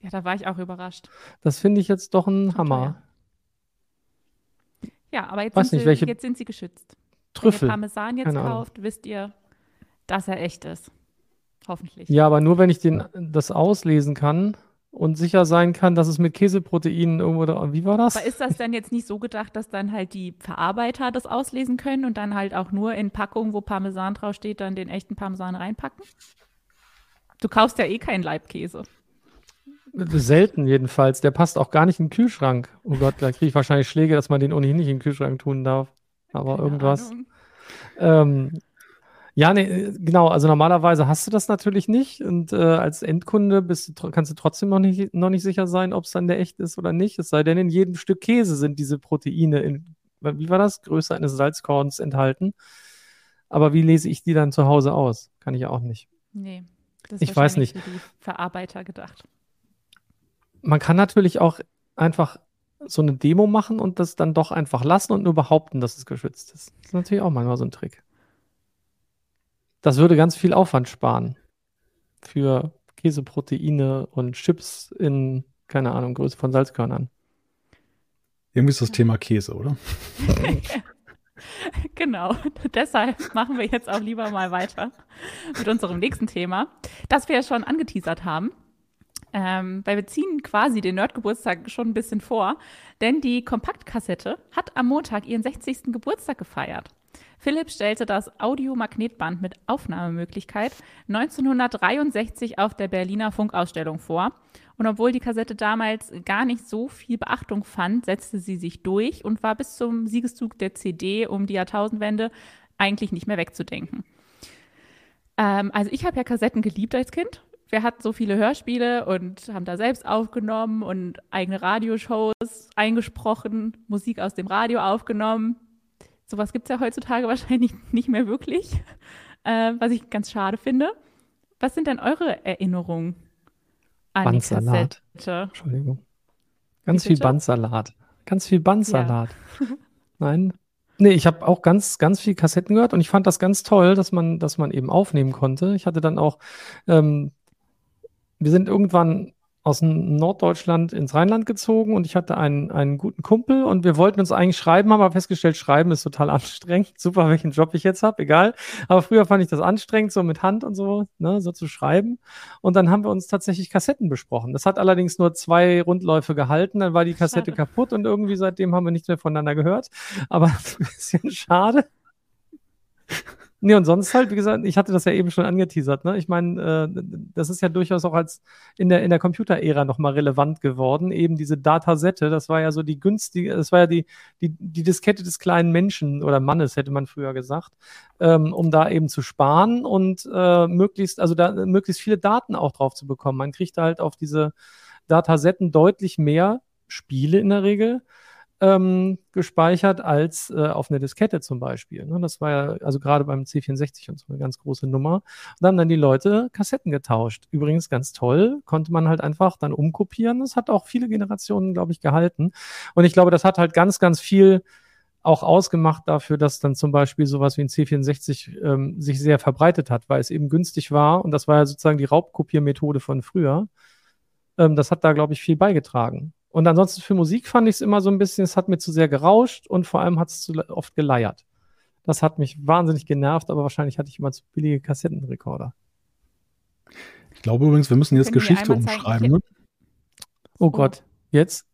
Ja, da war ich auch überrascht. Das finde ich jetzt doch ein Hammer. Ja, aber jetzt, sind, nicht, sie, jetzt sind sie geschützt. Trüffel. Wenn ihr Parmesan jetzt Keine kauft, Ahnung. wisst ihr, dass er echt ist. Hoffentlich. Ja, aber nur wenn ich den, das auslesen kann und sicher sein kann, dass es mit Käseproteinen irgendwo da, wie war das? Aber ist das denn jetzt nicht so gedacht, dass dann halt die Verarbeiter das auslesen können und dann halt auch nur in Packungen, wo Parmesan draufsteht, dann den echten Parmesan reinpacken? Du kaufst ja eh keinen Leibkäse. Selten jedenfalls. Der passt auch gar nicht in den Kühlschrank. Oh Gott, da kriege ich wahrscheinlich Schläge, dass man den ohnehin nicht in den Kühlschrank tun darf. Aber Keine irgendwas. Ähm, ja, nee, genau. Also normalerweise hast du das natürlich nicht. Und äh, als Endkunde bist du, kannst du trotzdem noch nicht, noch nicht sicher sein, ob es dann der echt ist oder nicht. Es sei denn, in jedem Stück Käse sind diese Proteine in, wie war das? Größe eines Salzkorns enthalten. Aber wie lese ich die dann zu Hause aus? Kann ich ja auch nicht. Nee. Das ich weiß nicht. Für die Verarbeiter gedacht. Man kann natürlich auch einfach so eine Demo machen und das dann doch einfach lassen und nur behaupten, dass es geschützt ist. Das ist natürlich auch manchmal so ein Trick. Das würde ganz viel Aufwand sparen für Käseproteine und Chips in, keine Ahnung, Größe von Salzkörnern. Irgendwie ist das Thema Käse, oder? Genau, deshalb machen wir jetzt auch lieber mal weiter mit unserem nächsten Thema, das wir ja schon angeteasert haben. Ähm, weil wir ziehen quasi den Nerdgeburtstag schon ein bisschen vor, denn die Kompaktkassette hat am Montag ihren 60. Geburtstag gefeiert. Philips stellte das Audiomagnetband mit Aufnahmemöglichkeit 1963 auf der Berliner Funkausstellung vor. Und obwohl die Kassette damals gar nicht so viel Beachtung fand, setzte sie sich durch und war bis zum Siegeszug der CD um die Jahrtausendwende eigentlich nicht mehr wegzudenken. Ähm, also ich habe ja Kassetten geliebt als Kind. Wir hatten so viele Hörspiele und haben da selbst aufgenommen und eigene Radioshows eingesprochen, Musik aus dem Radio aufgenommen. Sowas gibt es ja heutzutage wahrscheinlich nicht mehr wirklich, äh, was ich ganz schade finde. Was sind denn eure Erinnerungen an Bandsalat. Entschuldigung. Ganz viel? Bandsalat. Ganz viel Bandsalat. Nein. Nee, ich habe auch ganz, ganz viel Kassetten gehört und ich fand das ganz toll, dass man, dass man eben aufnehmen konnte. Ich hatte dann auch, ähm, wir sind irgendwann aus Norddeutschland ins Rheinland gezogen und ich hatte einen, einen guten Kumpel und wir wollten uns eigentlich schreiben, haben aber festgestellt, schreiben ist total anstrengend. Super, welchen Job ich jetzt habe, egal. Aber früher fand ich das anstrengend, so mit Hand und so, ne, so zu schreiben. Und dann haben wir uns tatsächlich Kassetten besprochen. Das hat allerdings nur zwei Rundläufe gehalten, dann war die Kassette Schade. kaputt und irgendwie seitdem haben wir nichts mehr voneinander gehört. Aber ein bisschen schade. Nee, und sonst halt, wie gesagt, ich hatte das ja eben schon angeteasert, ne? Ich meine, äh, das ist ja durchaus auch als in der, in der Computerära nochmal relevant geworden. Eben diese Datasette, das war ja so die günstige, das war ja die, die, die Diskette des kleinen Menschen oder Mannes, hätte man früher gesagt, ähm, um da eben zu sparen und äh, möglichst, also da möglichst viele Daten auch drauf zu bekommen. Man kriegt halt auf diese Datasetten deutlich mehr Spiele in der Regel ähm, gespeichert als äh, auf eine Diskette zum Beispiel. Ne? Das war ja also gerade beim C64 und so eine ganz große Nummer. Da haben dann die Leute Kassetten getauscht. Übrigens ganz toll, konnte man halt einfach dann umkopieren. Das hat auch viele Generationen, glaube ich, gehalten. Und ich glaube, das hat halt ganz, ganz viel auch ausgemacht dafür, dass dann zum Beispiel sowas wie ein C64 ähm, sich sehr verbreitet hat, weil es eben günstig war und das war ja sozusagen die Raubkopiermethode von früher. Ähm, das hat da, glaube ich, viel beigetragen. Und ansonsten für Musik fand ich es immer so ein bisschen, es hat mir zu sehr gerauscht und vor allem hat es zu oft geleiert. Das hat mich wahnsinnig genervt, aber wahrscheinlich hatte ich immer zu billige Kassettenrekorder. Ich glaube übrigens, wir müssen jetzt Können Geschichte umschreiben. Ne? Oh Gott, jetzt?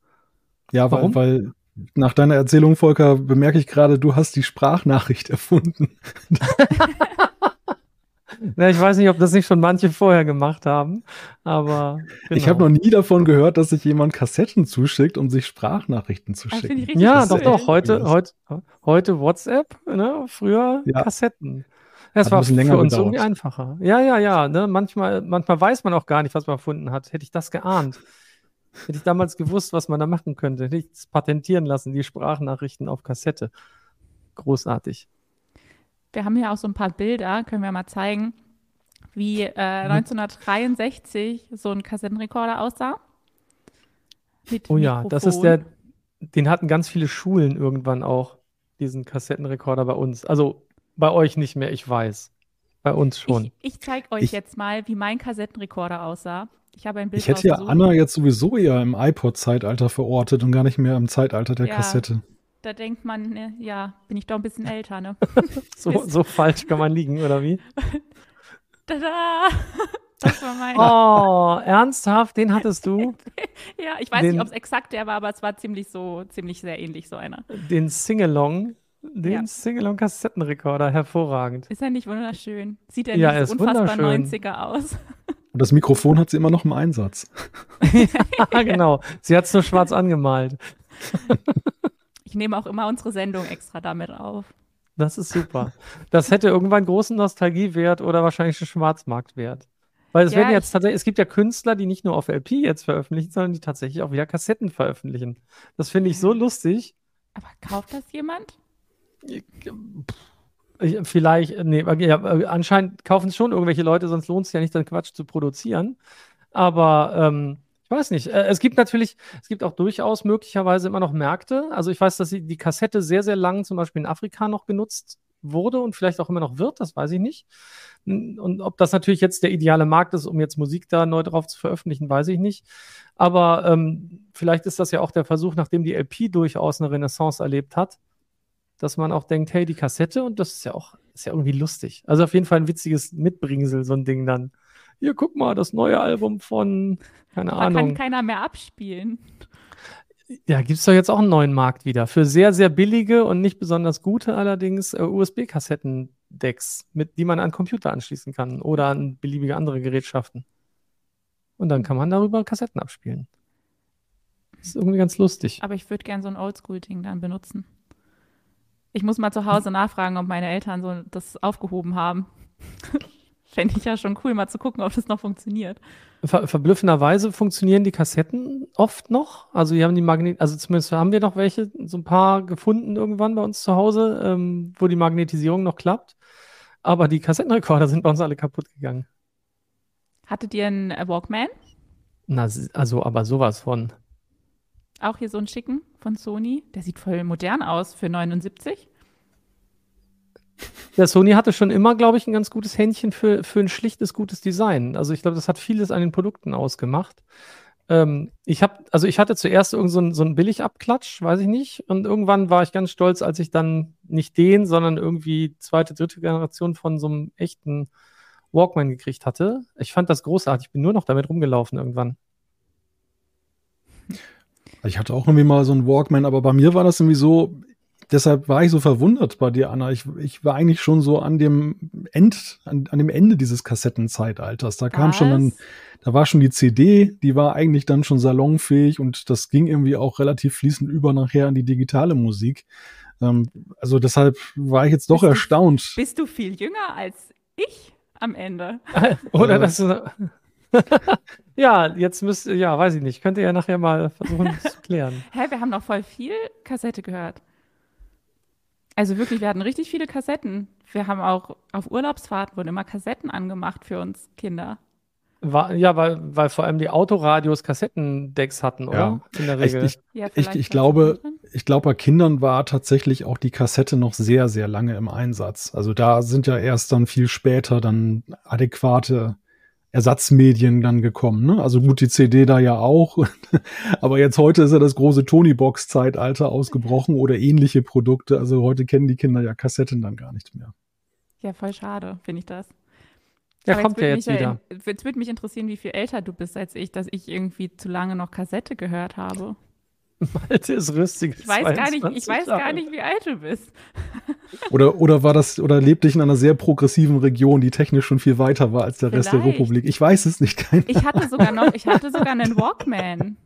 Ja, weil, Warum? weil nach deiner Erzählung, Volker, bemerke ich gerade, du hast die Sprachnachricht erfunden. Ja, ich weiß nicht, ob das nicht schon manche vorher gemacht haben, aber Ich genau. habe noch nie davon gehört, dass sich jemand Kassetten zuschickt, um sich Sprachnachrichten zu Das finde ich schicken. Ja, Das doch, doch. Heute, heute, heute WhatsApp, ne? früher Ja. Kassetten. Das Hat war für länger uns gedauert. irgendwie einfacher. Ja, ja, ja. Ne? Manchmal, manchmal weiß man auch gar nicht, was man erfunden hat. Hätte ich das geahnt. Hätte ich damals gewusst, was man da machen könnte. Hätte ich es patentieren lassen, die Sprachnachrichten auf Kassette. Großartig. Wir haben hier auch so ein paar Bilder, können wir mal zeigen, wie äh, 1963 so ein Kassettenrekorder aussah. Mit Oh ja, das ist Mikrofon. der, den hatten ganz viele Schulen irgendwann auch, diesen Kassettenrekorder bei uns. Also bei euch nicht mehr, ich weiß. Bei uns schon. Ich, ich zeige euch Ich- jetzt mal, wie mein Kassettenrekorder aussah. Ich habe ein Bild Ich hätte ja. Anna jetzt sowieso eher im iPod-Zeitalter verortet und gar nicht mehr im Zeitalter der Ja. Kassette. Da denkt man, ne, ja, bin ich doch ein bisschen älter, ne? So, so falsch kann man liegen, oder wie? Tada! Das war mein. Oh, ernsthaft? Den hattest du? Ja, ich weiß Den- nicht, ob es exakt der war, aber es war ziemlich so, ziemlich sehr ähnlich, so einer. Den Singalong? Den Ja. Singalong-Kassettenrekorder, hervorragend. Ist er nicht wunderschön? Sieht er Ja, nicht so ist unfassbar wunderschön. 90er aus? Und das Mikrofon hat sie immer noch im Einsatz. Ah, genau. Sie hat es nur schwarz angemalt. Ich nehme auch immer unsere Sendung extra damit auf. Das ist super. Das hätte irgendwann großen Nostalgiewert oder wahrscheinlich einen Schwarzmarktwert. Weil es Ja, werden jetzt ich- tatsächlich, es gibt ja Künstler, die nicht nur auf LP jetzt veröffentlichen, sondern die tatsächlich auch wieder Kassetten veröffentlichen. Das finde ich so lustig. Aber kauft das jemand? Ich- Vielleicht, nee, ja, anscheinend kaufen es schon irgendwelche Leute, sonst lohnt es ja nicht, dann Quatsch zu produzieren. Aber ähm, ich weiß nicht. Äh, Es gibt natürlich, es gibt auch durchaus möglicherweise immer noch Märkte. Also ich weiß, dass die, Kassette sehr, sehr lang zum Beispiel in Afrika noch genutzt wurde und vielleicht auch immer noch wird, das weiß ich nicht. Und ob das natürlich jetzt der ideale Markt ist, um jetzt Musik da neu drauf zu veröffentlichen, weiß ich nicht. Aber ähm, vielleicht ist das ja auch der Versuch, nachdem die LP durchaus eine Renaissance erlebt hat, dass man auch denkt, hey, die Kassette, und das ist ja auch, ist ja irgendwie lustig. Also auf jeden Fall ein witziges Mitbringsel, so ein Ding dann. Hier, guck mal, das neue Album von, keine Da kann Ahnung. keiner mehr abspielen. Ja, gibt es doch jetzt auch einen neuen Markt wieder. Für sehr, sehr billige und nicht besonders gute allerdings äh, USB-Kassettendecks, die man an Computer anschließen kann oder an beliebige andere Gerätschaften. Und dann kann man darüber Kassetten abspielen. Das ist irgendwie ganz lustig. Aber ich würde gern so ein Oldschool-Ding dann benutzen. Ich muss mal zu Hause nachfragen, ob meine Eltern so das aufgehoben haben. Fände ich ja schon cool, mal zu gucken, ob das noch funktioniert. Ver verblüffenderweise funktionieren die Kassetten oft noch. Also wir haben die Magnet, also zumindest haben wir noch welche, so ein paar gefunden irgendwann bei uns zu Hause, ähm, wo die Magnetisierung noch klappt. Aber die Kassettenrekorder sind bei uns alle kaputt gegangen. Hattet ihr einen Walkman? Na, also aber sowas von. Auch hier so einen schicken von Sony. Der sieht voll modern aus für 79. Ja, Sony hatte schon immer, glaube ich, ein ganz gutes Händchen für, für ein schlichtes, gutes Design. Also ich glaube, das hat vieles an den Produkten ausgemacht. Ähm, ich habe, also ich hatte zuerst irgend so einen, so Billigabklatsch, weiß ich nicht. Und irgendwann war ich ganz stolz, als ich dann nicht den, sondern irgendwie zweite, dritte Generation von so einem echten Walkman gekriegt hatte. Ich fand das großartig. Ich bin nur noch damit rumgelaufen irgendwann. Ich hatte auch irgendwie mal so einen Walkman, aber bei mir war das irgendwie so, deshalb war ich so verwundert bei dir, Anna. Ich, ich war eigentlich schon so an dem End, an, an dem Ende dieses Kassettenzeitalters. Da kam Was? schon dann, da war schon die CD, die war eigentlich dann schon salonfähig und das ging irgendwie auch relativ fließend über nachher an die digitale Musik. Ähm, also deshalb war ich jetzt doch bist erstaunt. Du, bist du viel jünger als ich am Ende? Oder äh, das ja, jetzt müsst ja, weiß ich nicht. Könnt ihr ja nachher mal versuchen zu klären. Hä, wir haben noch voll viel Kassette gehört. Also wirklich, wir hatten richtig viele Kassetten. Wir haben auch auf Urlaubsfahrten wurden immer Kassetten angemacht für uns Kinder. War, ja, weil, weil vor allem die Autoradios Kassettendecks hatten, oder? Ja. In der Regel. Ich, ich, ja, ich, ich glaube, ich glaube, bei Kindern war tatsächlich auch die Kassette noch sehr, sehr lange im Einsatz. Also da sind ja erst dann viel später dann adäquate Ersatzmedien dann gekommen. Ne? Also gut, die CD da ja auch. Aber jetzt heute ist ja das große Tonybox-Zeitalter ausgebrochen oder ähnliche Produkte. Also heute kennen die Kinder ja Kassetten dann gar nicht mehr. Ja, voll schade, finde ich das. Ja, Aber kommt ja jetzt wieder. Jetzt würde mich interessieren, wie viel älter du bist als ich, dass ich irgendwie zu lange noch Kassette gehört habe. Malte ist rüstig. Ich weiß gar nicht, ich weiß gar nicht, wie alt du bist. Oder, oder war das, oder lebte ich in einer sehr progressiven Region, die technisch schon viel weiter war als der Vielleicht. Rest der Republik? Ich weiß es nicht. Keine ich hatte sogar noch, ich hatte sogar einen Walkman.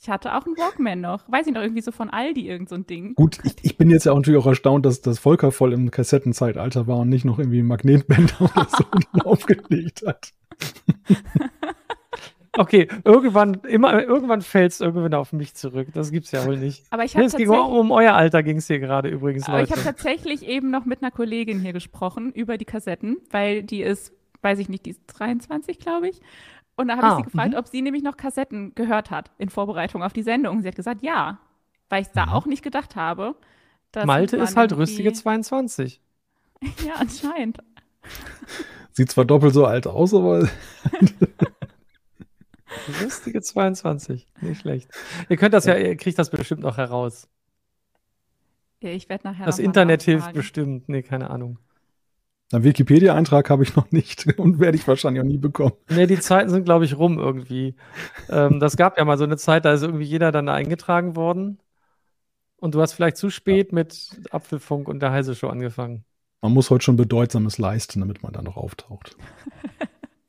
Ich hatte auch einen Walkman noch. Weiß ich noch, irgendwie so von Aldi irgend so ein Ding. Gut, ich, ich bin jetzt ja auch natürlich auch erstaunt, dass das Volker voll im Kassettenzeitalter war und nicht noch irgendwie Magnetbänder oder so aufgelegt hat. Okay, irgendwann, immer, irgendwann fällt es irgendwann auf mich zurück. Das gibt's ja wohl nicht. Aber ich habe ging um, um euer Alter ging es hier gerade übrigens. Aber Leute. ich habe tatsächlich eben noch mit einer Kollegin hier gesprochen über die Kassetten, weil die ist, weiß ich nicht, die ist 23, glaube ich. Und da habe ah, ich sie gefragt, -hmm. ob sie nämlich noch Kassetten gehört hat in Vorbereitung auf die Sendung. Und sie hat gesagt, ja, weil ich da mhm. auch nicht gedacht habe. Malte ist halt rüstige 22. ja, anscheinend. Sieht zwar doppelt so alt aus, aber Lustige 22. Nicht schlecht. Ihr könnt das ja, ihr kriegt das bestimmt noch heraus. Ja, ich werde nachher. Das Internet hilft bestimmt. Nee, keine Ahnung. Einen Wikipedia-Eintrag habe ich noch nicht und werde ich wahrscheinlich auch nie bekommen. Nee, die Zeiten sind, glaube ich, rum irgendwie. ähm, das gab ja mal so eine Zeit, da ist irgendwie jeder dann eingetragen worden. Und du hast vielleicht zu spät ja. mit Apfelfunk und der Heise Show angefangen. Man muss heute schon Bedeutsames leisten, damit man da noch auftaucht.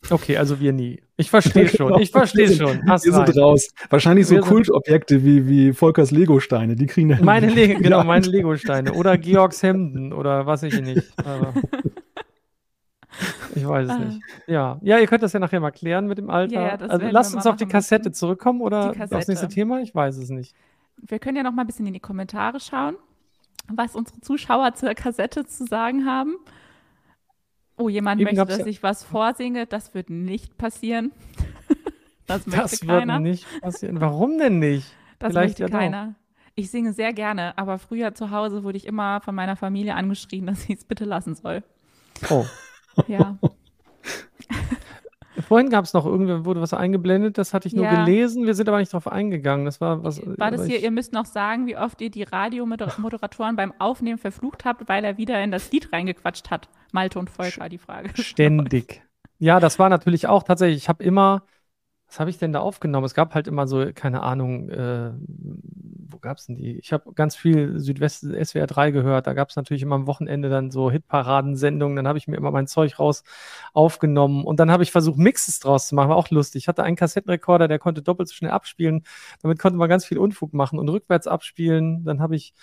Okay, also wir nie. Ich verstehe schon. Ich verstehe schon. Hast wir sind raus. Wahrscheinlich so Kultobjekte wie, wie Volkers Lego-Steine. Die kriegen dann. Meine Lego, genau, meine Lego-Steine. Oder Georgs Hemden oder was ich nicht. Aber ich weiß es ah. nicht. Ja. ja, ihr könnt das ja nachher mal klären mit dem Alter. Ja, also, lasst uns auf die Kassette zurückkommen oder aufs nächste Thema. Ich weiß es nicht. Wir können ja noch mal ein bisschen in die Kommentare schauen, was unsere Zuschauer zur Kassette zu sagen haben. Oh, jemand Eben möchte, dass ich was vorsinge. Das wird nicht passieren. das möchte das keiner. wird nicht passieren. Warum denn nicht? Das Vielleicht möchte keiner. Ich singe sehr gerne, aber früher zu Hause wurde ich immer von meiner Familie angeschrien, dass ich es bitte lassen soll. Oh. Ja. Vorhin gab es noch irgendwie, wurde was eingeblendet, das hatte ich nur ja. gelesen, wir sind aber nicht drauf eingegangen. Das war was. War das hier, ihr müsst noch sagen, wie oft ihr die Radiomoderatoren beim Aufnehmen verflucht habt, weil er wieder in das Lied reingequatscht hat. Malte und Volker, die Frage. Ständig. Ja, das war natürlich auch tatsächlich, ich habe immer was habe ich denn da aufgenommen? Es gab halt immer so, keine Ahnung, äh, wo gab es denn die? Ich habe ganz viel Südwest SWR 3 gehört. Da gab es natürlich immer am Wochenende dann so Hitparadensendungen. Dann habe ich mir immer mein Zeug raus aufgenommen und dann habe ich versucht, Mixes draus zu machen. War auch lustig. Ich hatte einen Kassettenrekorder, der konnte doppelt so schnell abspielen. Damit konnte man ganz viel Unfug machen und rückwärts abspielen. Dann habe ich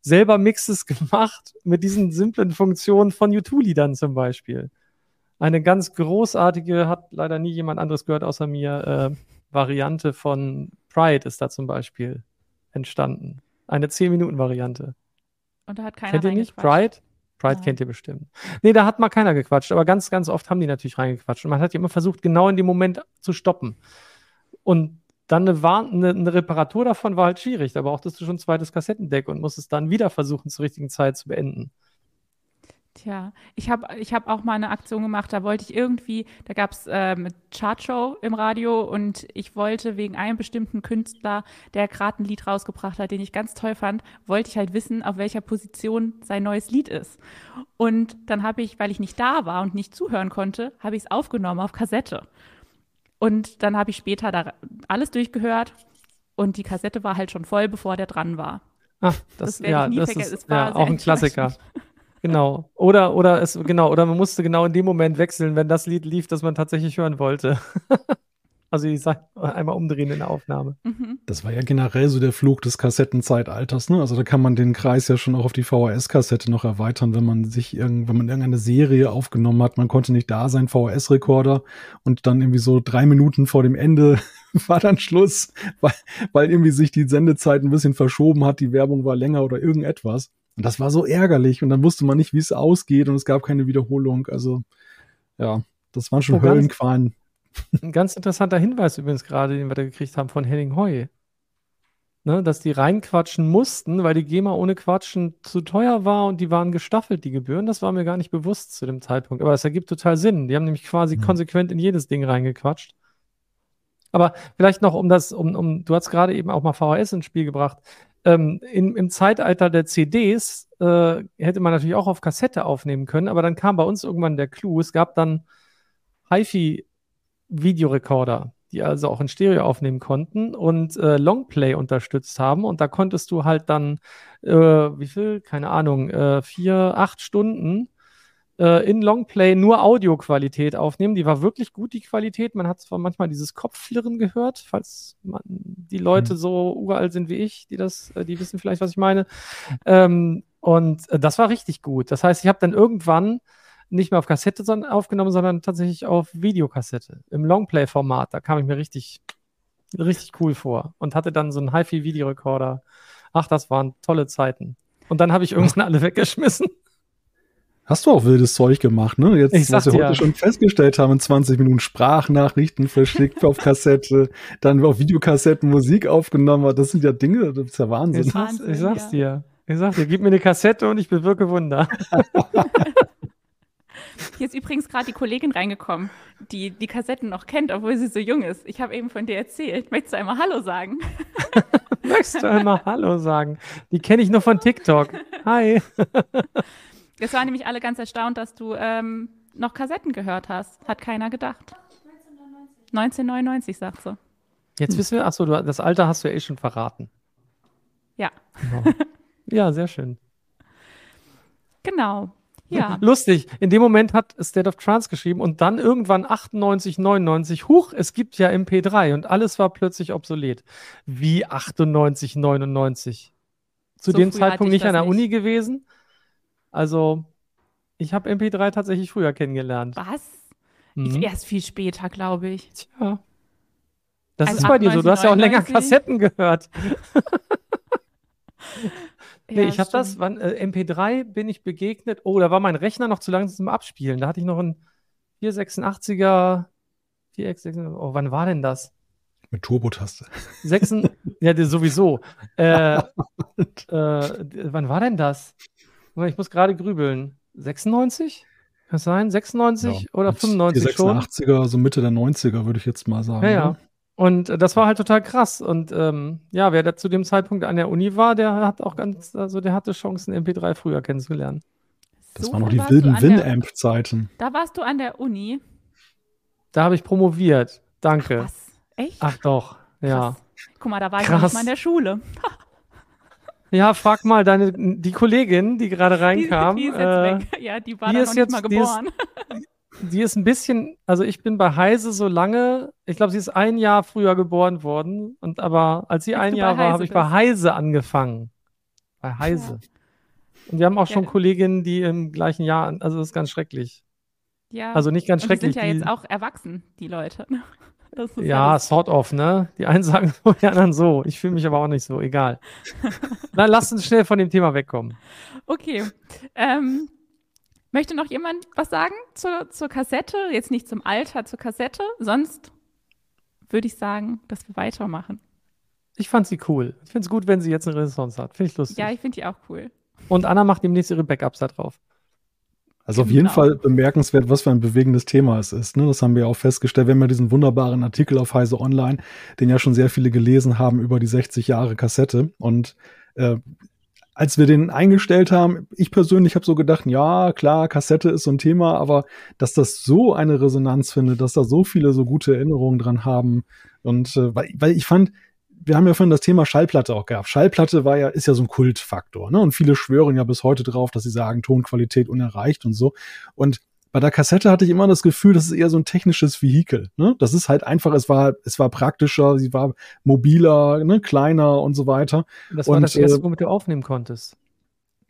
selber Mixes gemacht mit diesen simplen Funktionen von U2-Liedern zum Beispiel eine ganz großartige, hat leider nie jemand anderes gehört außer mir, äh, Variante von Pride ist da zum Beispiel entstanden. Eine 10-Minuten-Variante. Und da hat keiner Kennt ihr nicht? Pride? Pride Nein. kennt ihr bestimmt. Nee, da hat mal keiner gequatscht, aber ganz, ganz oft haben die natürlich reingequatscht. Und man hat ja immer versucht, genau in dem Moment zu stoppen. Und dann eine, Warn eine, eine Reparatur davon war halt schwierig. Da brauchtest du schon ein zweites Kassettendeck und musstest dann wieder versuchen, zur richtigen Zeit zu beenden. Tja, ich habe ich hab auch mal eine Aktion gemacht, da wollte ich irgendwie, da gab es äh, eine Chartshow im Radio und ich wollte wegen einem bestimmten Künstler, der gerade ein Lied rausgebracht hat, den ich ganz toll fand, wollte ich halt wissen, auf welcher Position sein neues Lied ist. Und dann habe ich, weil ich nicht da war und nicht zuhören konnte, habe ich es aufgenommen auf Kassette. Und dann habe ich später da alles durchgehört und die Kassette war halt schon voll, bevor der dran war. Ah, das, Das ja, das ist Es war ja, auch ein Klassiker. Genau. Oder, oder es, genau, oder man musste genau in dem Moment wechseln, wenn das Lied lief, das man tatsächlich hören wollte. also ich sag einmal umdrehen in der Aufnahme. Mhm. Das war ja generell so der Flug des Kassettenzeitalters, ne? Also da kann man den Kreis ja schon auch auf die VHS-Kassette noch erweitern, wenn man sich irgend, wenn man irgendeine Serie aufgenommen hat, man konnte nicht da sein, VHS-Rekorder und dann irgendwie so drei Minuten vor dem Ende war dann Schluss, weil, weil irgendwie sich die Sendezeit ein bisschen verschoben hat, die Werbung war länger oder irgendetwas. Und das war so ärgerlich und dann wusste man nicht, wie es ausgeht und es gab keine Wiederholung. Also ja, das waren schon Oh, ganz- Höllenqualen. Ein ganz interessanter Hinweis übrigens gerade, den wir da gekriegt haben von Henning Heu. Ne, dass die reinquatschen mussten, weil die GEMA ohne Quatschen zu teuer war und die waren gestaffelt, die Gebühren. Das war mir gar nicht bewusst zu dem Zeitpunkt. Aber es ergibt total Sinn. Die haben nämlich quasi Mhm. konsequent in jedes Ding reingequatscht. Aber vielleicht noch um das, um, um, du hast gerade eben auch mal VHS ins Spiel gebracht. Ähm, in, Im Zeitalter der CDs äh, hätte man natürlich auch auf Kassette aufnehmen können, aber dann kam bei uns irgendwann der Clou. Es gab dann HiFi-Videorekorder, die also auch in Stereo aufnehmen konnten und äh, Longplay unterstützt haben. Und da konntest du halt dann, äh, wie viel? Keine Ahnung, äh, vier, acht Stunden äh, in Longplay nur Audioqualität aufnehmen. Die war wirklich gut, die Qualität. Man hat zwar manchmal dieses Kopfflirren gehört, falls man, die Leute Mhm. so uralt sind wie ich, die das, äh, die wissen vielleicht, was ich meine. Ähm, und äh, das war richtig gut. Das heißt, ich habe dann irgendwann nicht mehr auf Kassette son- aufgenommen, sondern tatsächlich auf Videokassette im Longplay-Format. Da kam ich mir richtig, richtig cool vor und hatte dann so einen HiFi-Videorekorder. Ach, das waren tolle Zeiten. Und dann habe ich irgendwann alle weggeschmissen. Hast du auch wildes Zeug gemacht, ne? Jetzt, Ich was wir dir. heute schon festgestellt haben, in 20 Minuten Sprachnachrichten verschickt auf Kassette, dann auf Videokassetten Musik aufgenommen. Das sind ja Dinge, das ist ja Wahnsinn. Ich sag's, Wahnsinn, ich sag's ja. dir. Ich sag dir, gib mir eine Kassette und ich bewirke Wunder. Hier ist übrigens gerade die Kollegin reingekommen, die die Kassetten noch kennt, obwohl sie so jung ist. Ich habe eben von dir erzählt. Möchtest du einmal Hallo sagen? Möchtest du einmal Hallo sagen? Die kenne ich nur von TikTok. Hi. Es waren nämlich alle ganz erstaunt, dass du ähm, noch Kassetten gehört hast. Hat keiner gedacht. 1999, sagt sie. Jetzt wissen wir, achso, du, das Alter hast du ja eh schon verraten. Ja, Genau. Ja, sehr schön. genau. Ja, Lustig. In dem Moment hat State of Trance geschrieben und dann irgendwann 98, 99, huch, es gibt ja MP3 und alles war plötzlich obsolet. Wie 98, 99? Zu So dem Zeitpunkt ich nicht an der nicht. Uni gewesen? Also, ich habe MP3 tatsächlich früher kennengelernt. was? Mhm. Ich erst viel später, glaube ich. Tja. Das Also ist bei dir so. Du hast ja auch länger 98, Kassetten gehört. Nee, Ja, ich habe das, wann, äh, MP3 bin ich begegnet. Oh, da war mein Rechner noch zu langsam zum Abspielen. Da hatte ich noch einen 486er, 486, oh, wann war denn das? Mit Turbotaste. 6, ja, sowieso. Äh, äh, wann war denn das? Ich muss gerade grübeln. 96? Kann es sein? 96 oder Und 95 die schon? 86er, so Mitte der 90er, würde ich jetzt mal sagen. Ja, ja. ne? Und äh, das war halt total krass. Und ähm, ja, wer da zu dem Zeitpunkt an der Uni war, der hat auch ganz, also der hatte Chancen, MP3 früher kennenzulernen. Das So waren noch die wilden Winamp-Zeiten. Da warst du an der Uni. Da habe ich promoviert. Danke. Was? Echt? Ach doch, ja. Krass. Guck mal, da war ich Krass. noch nicht mal in der Schule. Ja, frag mal deine, die Kollegin, die gerade Die, reinkam. die ist jetzt äh, weg. Ja, die war die noch jetzt- nicht mal die ist- geboren. Die ist ein bisschen, also ich bin bei Heise so lange, ich glaube, sie ist ein Jahr früher geboren worden. Und aber als sie Als ein Jahr war, habe ich bei bist. Heise angefangen. Bei Heise. Und wir haben auch schon Ja. Kolleginnen, die im gleichen Jahr, also das ist ganz schrecklich. Ja. Also nicht ganz Und die schrecklich. sind ja die, jetzt auch erwachsen, die Leute. Ja, das- sort of, ne? Die einen sagen so, die anderen so. Ich fühle mich aber auch nicht so, egal. Dann lasst uns schnell von dem Thema wegkommen. Okay. Ähm, möchte noch jemand was sagen zur, zur Kassette? Jetzt nicht zum Alter, zur Kassette. Sonst würde ich sagen, dass wir weitermachen. Ich fand sie cool. Ich finde es gut, wenn sie jetzt eine Renaissance hat. Finde ich lustig. Ja, ich finde die auch cool. Und Anna macht demnächst ihre Backups da drauf. Also auf jeden Genau. Fall bemerkenswert, was für ein bewegendes Thema es ist. Ne? Das haben wir auch festgestellt. Wir haben ja diesen wunderbaren Artikel auf Heise Online, den ja schon sehr viele gelesen haben über die 60 Jahre Kassette. Und äh, als wir den eingestellt haben, ich persönlich habe so gedacht, ja, klar, Kassette ist so ein Thema, aber dass das so eine Resonanz findet, dass da so viele so gute Erinnerungen dran haben. Und äh, weil, weil ich fand, wir haben ja vorhin das Thema Schallplatte auch gehabt. Schallplatte war ja, ist ja so ein Kultfaktor, ne? Und viele schwören ja bis heute drauf, dass sie sagen, Tonqualität unerreicht und so. Und bei der Kassette hatte ich immer das Gefühl, das ist eher so ein technisches Vehikel. Ne? Das ist halt einfach, es war, es war praktischer, sie war mobiler, ne, kleiner und so weiter. Das war Und, das erste, äh, womit du aufnehmen konntest.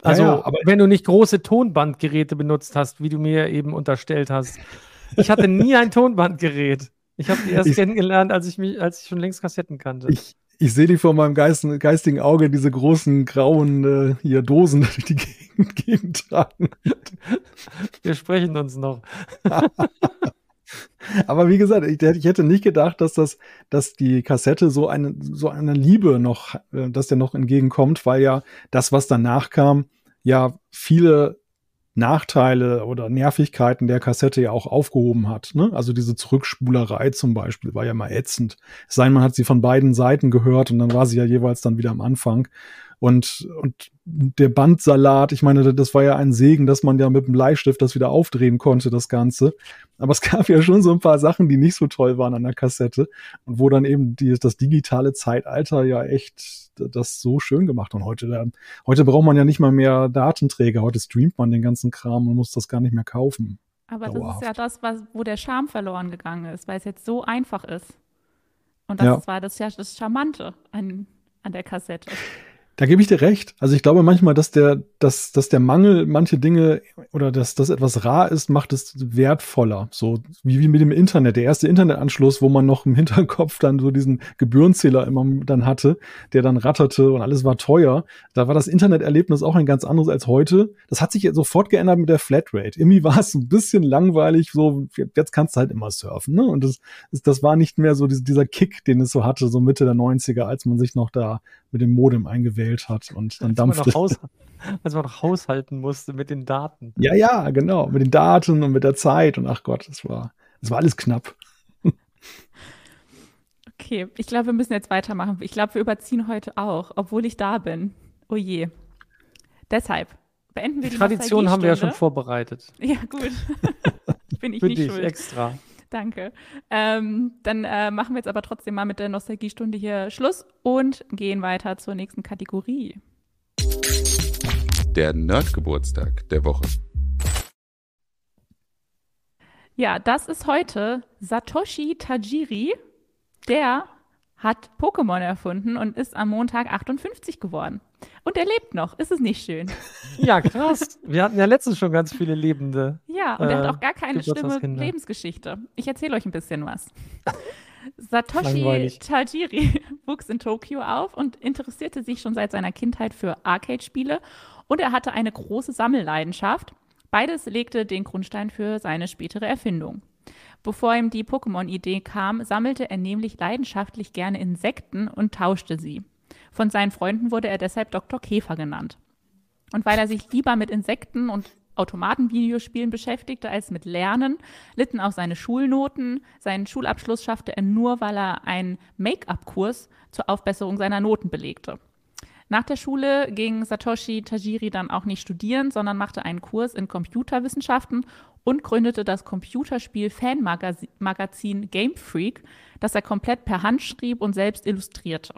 Ja, Also, ja, aber- wenn du nicht große Tonbandgeräte benutzt hast, wie du mir eben unterstellt hast. Ich hatte nie ein Tonbandgerät. Ich habe die erst Ich- kennengelernt, als ich mich, als ich schon längst Kassetten kannte. Ich, ich sehe die vor meinem Geisten, geistigen Auge, diese großen grauen äh, hier Dosen die durch die Gegend, Gegend tragen. Wir sprechen uns noch. Aber wie gesagt, ich, ich hätte nicht gedacht, dass das, dass die Kassette so eine, so eine Liebe noch, äh, dass der noch entgegenkommt, weil ja das, was danach kam, ja viele Nachteile oder Nervigkeiten der Kassette ja auch aufgehoben hat. Ne? Also diese Zurückspulerei zum Beispiel war ja mal ätzend. Es man hat sie von beiden Seiten gehört und dann war sie ja jeweils dann wieder am Anfang. Und, und der Bandsalat, ich meine, das war ja ein Segen, dass man ja mit dem Bleistift das wieder aufdrehen konnte, das Ganze. Aber es gab ja schon so ein paar Sachen, die nicht so toll waren an der Kassette und wo dann eben die, das digitale Zeitalter ja echt das so schön gemacht. Und heute, da, heute braucht man ja nicht mal mehr Datenträger. Heute streamt man den ganzen Kram und muss das gar nicht mehr kaufen. Aber das Dauerhaft. ist ja das, was, wo der Charme verloren gegangen ist, weil es jetzt so einfach ist. Und das Ja. war das ja das Charmante an, an der Kassette. Da gebe ich dir recht. Also ich glaube manchmal, dass der, dass, dass der Mangel manche Dinge oder dass das etwas rar ist, macht es wertvoller. So wie, wie mit dem Internet. Der erste Internetanschluss, wo man noch im Hinterkopf dann so diesen Gebührenzähler immer dann hatte, der dann ratterte und alles war teuer. Da war das Interneterlebnis auch ein ganz anderes als heute. Das hat sich sofort geändert mit der Flatrate. Irgendwie war es ein bisschen langweilig. So jetzt kannst du halt immer surfen. Ne? Und das, das war nicht mehr so dieser Kick, den es so hatte, so Mitte der 90er, als man sich noch da mit dem Modem eingewählt hat und dann als, man dampfte. noch Haus, als man noch haushalten musste mit den Daten. Ja, ja, genau, mit den Daten und mit der Zeit und ach Gott, das war, das war alles knapp. Okay, ich glaube, wir müssen jetzt weitermachen. Ich glaube, wir überziehen heute auch, obwohl ich da bin. Oh je. Deshalb beenden wir Die die, Tradition haben wir ja schon vorbereitet. Ja, gut. Bin ich Für nicht dich schuld. extra. Danke. Ähm, dann äh, machen wir jetzt aber trotzdem mal mit der Nostalgiestunde hier Schluss und gehen weiter zur nächsten Kategorie. Der Nerdgeburtstag der Woche. Ja, das ist heute Satoshi Tajiri. Der hat Pokémon erfunden und ist am Montag 58 geworden. Und er lebt noch. Ist es nicht schön? Ja, krass. Wir hatten ja letztens schon ganz viele Lebende. Ja, und er Äh, hat auch gar keine schlimme Geburtstagskinder. Lebensgeschichte. Ich erzähle euch ein bisschen was. Satoshi. Tajiri wuchs in Tokio auf und interessierte sich schon seit seiner Kindheit für Arcade-Spiele und er hatte eine große Sammelleidenschaft. Beides legte den Grundstein für seine spätere Erfindung. Bevor ihm die Pokémon-Idee kam, sammelte er nämlich leidenschaftlich gerne Insekten und tauschte sie. Von seinen Freunden wurde er deshalb Dr. Käfer genannt. Und weil er sich lieber mit Insekten und Automatenvideospielen beschäftigte als mit Lernen, litten auch seine Schulnoten. Seinen Schulabschluss schaffte er nur, weil er einen Make-up-Kurs zur Aufbesserung seiner Noten belegte. Nach der Schule ging Satoshi Tajiri dann auch nicht studieren, sondern machte einen Kurs in Computerwissenschaften und gründete das Computerspiel-Fanmagazin Game Freak, das er komplett per Hand schrieb und selbst illustrierte.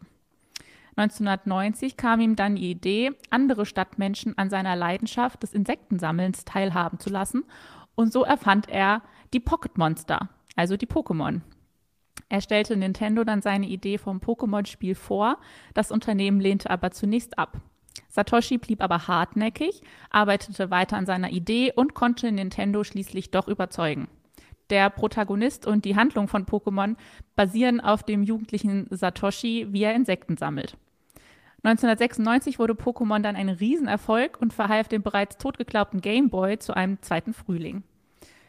1990 kam ihm dann die Idee, andere Stadtmenschen an seiner Leidenschaft des Insektensammelns teilhaben zu lassen und so erfand er die Pocket Monster, also die Pokémon. Er stellte Nintendo dann seine Idee vom Pokémon-Spiel vor, das Unternehmen lehnte aber zunächst ab. Satoshi blieb aber hartnäckig, arbeitete weiter an seiner Idee und konnte Nintendo schließlich doch überzeugen. Der Protagonist und die Handlung von Pokémon basieren auf dem jugendlichen Satoshi, wie er Insekten sammelt. 1996 wurde Pokémon dann ein Riesenerfolg und verhalf dem bereits totgeglaubten Game Boy zu einem zweiten Frühling.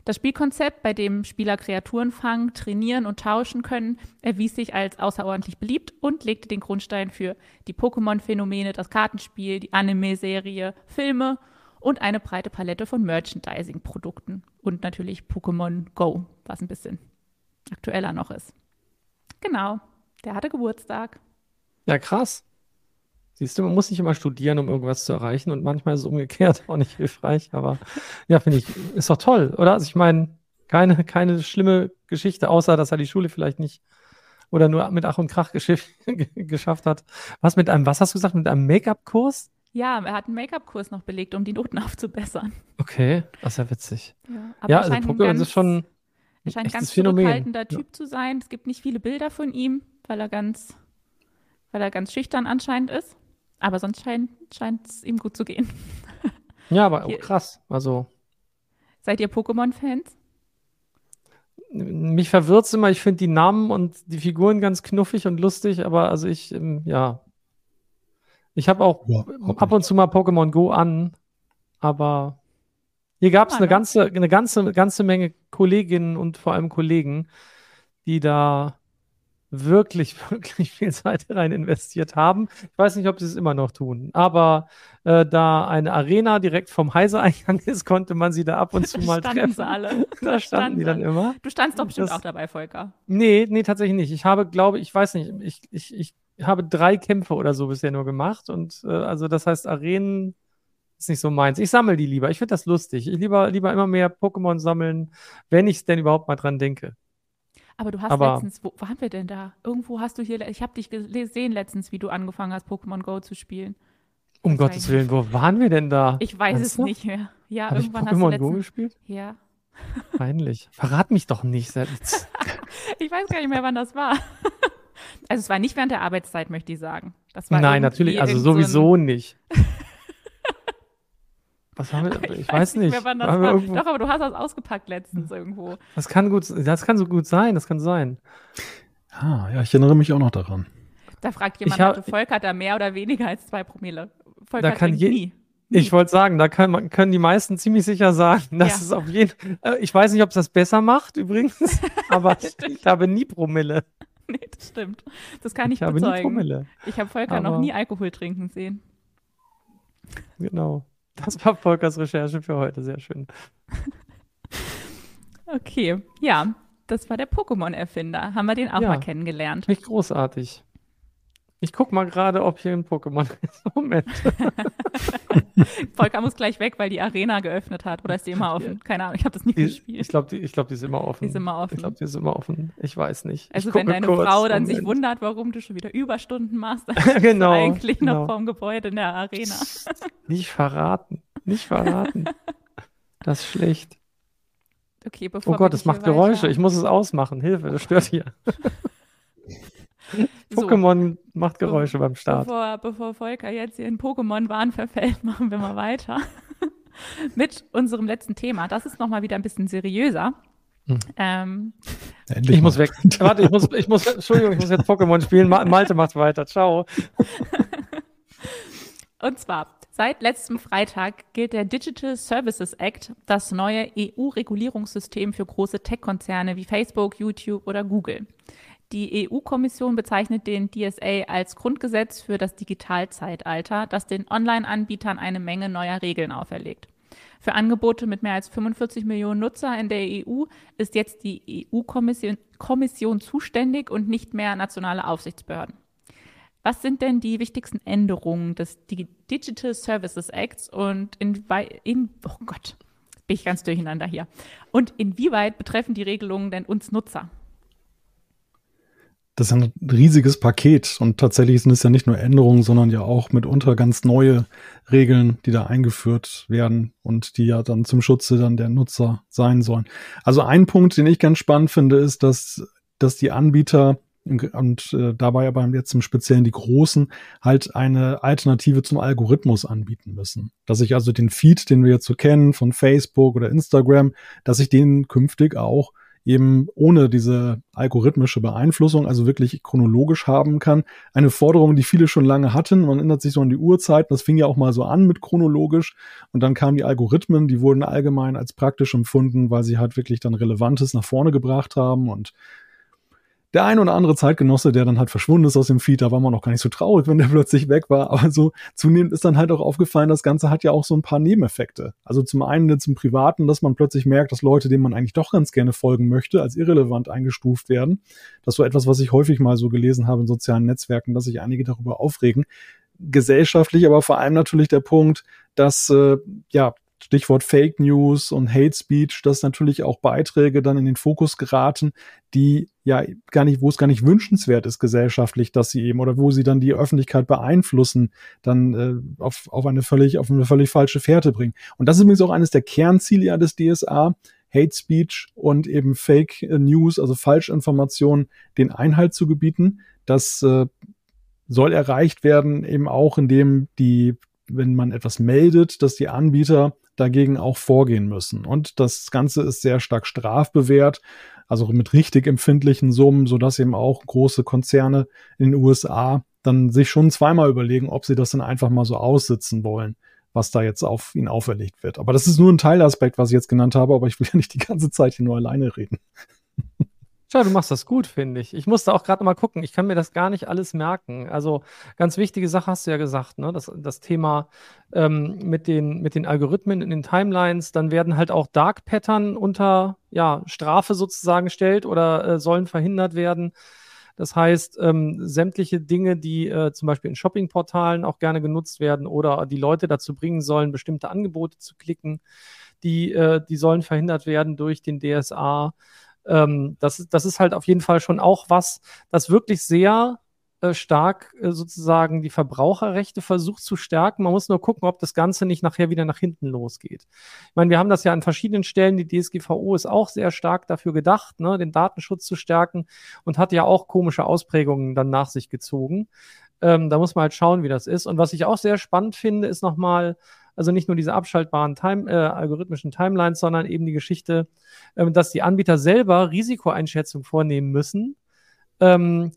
Das Spielkonzept, bei dem Spieler Kreaturen fangen, trainieren und tauschen können, erwies sich als außerordentlich beliebt und legte den Grundstein für die Pokémon-Phänomene, das Kartenspiel, die Anime-Serie, Filme und eine breite Palette von Merchandising-Produkten. Und natürlich Pokémon Go, was ein bisschen aktueller noch ist. Genau, der hatte Geburtstag. Ja, krass. Siehst du, man muss nicht immer studieren, um irgendwas zu erreichen und manchmal ist es umgekehrt auch nicht hilfreich, aber ja, finde ich, ist doch toll, oder? Also ich meine, keine, keine schlimme Geschichte, außer dass er die Schule vielleicht nicht oder nur mit Ach und Krach geschafft hat. Was mit einem, was hast du gesagt, mit einem Make-up-Kurs? Ja, er hat einen Make-up-Kurs noch belegt, um die Noten aufzubessern. Okay, das ist ja witzig. Ja, aber Ja, also Pokémon ganz, ist schon er scheint ein ganz echtes Phänomen. zurückhaltender Typ zu sein. Es gibt nicht viele Bilder von ihm, weil er ganz, weil er ganz schüchtern anscheinend ist. Aber sonst scheint es ihm gut zu gehen. Ja, aber auch Hier- krass. Also Seid ihr Pokémon-Fans? mich verwirrt immer, ich finde die Namen und die Figuren ganz knuffig und lustig, aber also ich, ähm, ja. Ich habe auch Ja, ab und zu mal Pokémon Go an, aber hier gab es eine ne? ganze, eine ganze, ganze Menge Kolleginnen und vor allem Kollegen, die da wirklich, wirklich viel Zeit rein investiert haben. Ich weiß nicht, ob sie es immer noch tun, aber äh, da eine Arena direkt vom Heise-Eingang ist, konnte man sie da ab und zu mal standen treffen. sie alle. Da standen die dann immer. Du standst doch bestimmt Das- auch dabei, Volker. Nee, nee, tatsächlich nicht. Ich habe, glaube ich, weiß nicht, ich, ich, ich habe drei Kämpfe oder so bisher nur gemacht und äh, also das heißt, Arenen ist nicht so meins. Ich sammle die lieber. Ich finde das lustig. Ich lieber, lieber immer mehr Pokémon sammeln, wenn ich denn überhaupt mal dran denke. Aber du hast Aber- letztens, wo waren wir denn da? Irgendwo hast du hier, ich habe dich gesehen letztens, wie du angefangen hast, Pokémon Go zu spielen. Um Weiß Gottes Willen, wo waren wir denn da? Ich weiß es Ernsthaft? nicht mehr. Ja, Habe ich irgendwann hast du Pokémon Go letztens, gespielt? ja. Peinlich. Verrat mich doch nicht selbst. Ich weiß gar nicht mehr, wann das war. Also es war nicht während der Arbeitszeit, möchte ich sagen. Das war Nein, natürlich, also irgend so sowieso nicht. Was haben wir? Ich, weiß nicht. mehr, wann das war. irgendwo- Doch, aber du hast das ausgepackt letztens irgendwo. Das kann gut, das kann so gut sein, das kann sein. Ah, ja, ich erinnere mich auch noch daran. Da fragt jemand, Ich hab- hatte Volker da mehr oder weniger als zwei Promille? Volker Da kann je- nie. Ich wollte sagen, da kann man, können die meisten ziemlich sicher sagen, dass Ja. es auf jeden äh, Ich weiß nicht, ob es das besser macht übrigens, aber ich habe nie Promille. Nee, das stimmt. Das kann ich, Ich habe nie bezeugen. Promille. Ich habe Volker noch Aber- nie Alkohol trinken sehen. Genau. Das war Volkers Recherche für heute. Sehr schön. Okay, ja, das war der Pokémon-Erfinder. Haben wir den auch Ja. mal kennengelernt. Nicht großartig. Ich guck mal gerade, ob hier ein Pokémon ist. Moment. Volker muss gleich weg, weil die Arena geöffnet hat. Oder ist die immer offen? Keine Ahnung, ich habe das nie Die, gespielt. ich glaube, die, ich glaub, die ist immer offen. Die ist immer offen. Ich glaube, die ist immer offen. Ich weiß nicht. also wenn deine kurz. Frau dann sich Moment. wundert, warum du schon wieder Überstunden machst, dann genau. bist du eigentlich genau. noch vorm Gebäude in der Arena. Nicht verraten. Nicht verraten. das ist schlecht. Okay, bevor Oh Gott, es macht Geräusche. weiter- Ich muss es ausmachen. Hilfe, das stört hier. So, Pokémon macht Geräusche beim Start. Bevor, bevor Volker jetzt hier in Pokémon-Wahn verfällt, machen wir mal weiter mit unserem letzten Thema. Das ist nochmal wieder ein bisschen seriöser. Hm. Ähm, Endlich Ich muss mal. weg. Warte, ich muss, ich muss, Entschuldigung, ich muss jetzt Pokémon spielen. Ma Malte macht weiter. Ciao. Und zwar, seit letztem Freitag gilt der Digital Services Act, das neue EU-Regulierungssystem für große Tech-Konzerne wie Facebook, YouTube oder Google. Die EU-Kommission bezeichnet den DSA als Grundgesetz für das Digitalzeitalter, das den Online-Anbietern eine Menge neuer Regeln auferlegt. Für Angebote mit mehr als 45 Millionen Nutzer in der EU ist jetzt die EU-Kommission Kommission zuständig und nicht mehr nationale Aufsichtsbehörden. Was sind denn die wichtigsten Änderungen des Digi- Digital Services Acts und in, in oh Gott, bin ich ganz durcheinander hier. Und inwieweit betreffen die Regelungen denn uns Nutzer? Das ist ein riesiges Paket und tatsächlich sind es ja nicht nur Änderungen, sondern ja auch mitunter ganz neue Regeln, die da eingeführt werden und die ja dann zum Schutze dann der Nutzer sein sollen. Also ein Punkt, den ich ganz spannend finde, ist, dass, dass die Anbieter und äh, dabei aber jetzt im Speziellen die Großen halt eine Alternative zum Algorithmus anbieten müssen. Dass ich also den Feed, den wir jetzt so kennen von Facebook oder Instagram, dass ich den künftig auch eben ohne diese algorithmische Beeinflussung, also wirklich chronologisch haben kann. Eine Forderung, die viele schon lange hatten. Man erinnert sich so an die Uhrzeit. Das fing ja auch mal so an mit chronologisch. Und dann kamen die Algorithmen, die wurden allgemein als praktisch empfunden, weil sie halt wirklich dann Relevantes nach vorne gebracht haben und der ein oder andere Zeitgenosse, der dann halt verschwunden ist aus dem Feed, da war man noch gar nicht so traurig, wenn der plötzlich weg war. Aber so zunehmend ist dann halt auch aufgefallen, das Ganze hat ja auch so ein paar Nebeneffekte. Also zum einen im Privaten, dass man plötzlich merkt, dass Leute, denen man eigentlich doch ganz gerne folgen möchte, als irrelevant eingestuft werden. Das so etwas, was ich häufig mal so gelesen habe in sozialen Netzwerken, dass sich einige darüber aufregen. Gesellschaftlich aber vor allem natürlich der Punkt, dass äh, ja Stichwort Fake News und Hate Speech, dass natürlich auch Beiträge dann in den Fokus geraten, die ja gar nicht, wo es gar nicht wünschenswert ist gesellschaftlich, dass sie eben oder wo sie dann die Öffentlichkeit beeinflussen, dann äh, auf, auf eine völlig auf eine völlig falsche Fährte bringen. Und das ist übrigens auch eines der Kernziele ja des DSA, Hate Speech und eben Fake News, also Falschinformationen, den Einhalt zu gebieten. Das äh, soll erreicht werden, eben auch indem die, wenn man etwas meldet, dass die Anbieter dagegen auch vorgehen müssen. Und das Ganze ist sehr stark strafbewehrt, also mit richtig empfindlichen Summen, sodass eben auch große Konzerne in den USA dann sich schon zweimal überlegen, ob sie das dann einfach mal so aussitzen wollen, was da jetzt auf ihn auferlegt wird. Aber das ist nur ein Teilaspekt, was ich jetzt genannt habe, aber ich will ja nicht die ganze Zeit hier nur alleine reden. Schau, du machst das gut, finde ich. Ich musste auch gerade mal gucken. Ich kann mir das gar nicht alles merken. Also ganz wichtige Sache hast du ja gesagt, ne? Das, das Thema ähm, mit, den, mit den Algorithmen in den Timelines, dann werden halt auch Dark Pattern unter ja, Strafe sozusagen gestellt oder äh, sollen verhindert werden. Das heißt, ähm, sämtliche Dinge, die äh, zum Beispiel in Shoppingportalen auch gerne genutzt werden oder die Leute dazu bringen sollen, bestimmte Angebote zu klicken, die, äh, die sollen verhindert werden durch den DSA ähm, das, das ist halt auf jeden Fall schon auch was, das wirklich sehr äh, stark äh, sozusagen die Verbraucherrechte versucht zu stärken. Man muss nur gucken, ob das Ganze nicht nachher wieder nach hinten losgeht. Ich meine, wir haben das ja an verschiedenen Stellen. Die DSGVO ist auch sehr stark dafür gedacht, ne, den Datenschutz zu stärken und hat ja auch komische Ausprägungen dann nach sich gezogen. Ähm, da muss man halt schauen, wie das ist. Und was ich auch sehr spannend finde, ist nochmal, also nicht nur diese abschaltbaren Time, äh, algorithmischen Timelines, sondern eben die Geschichte, äh, dass die Anbieter selber Risikoeinschätzung vornehmen müssen. Ähm,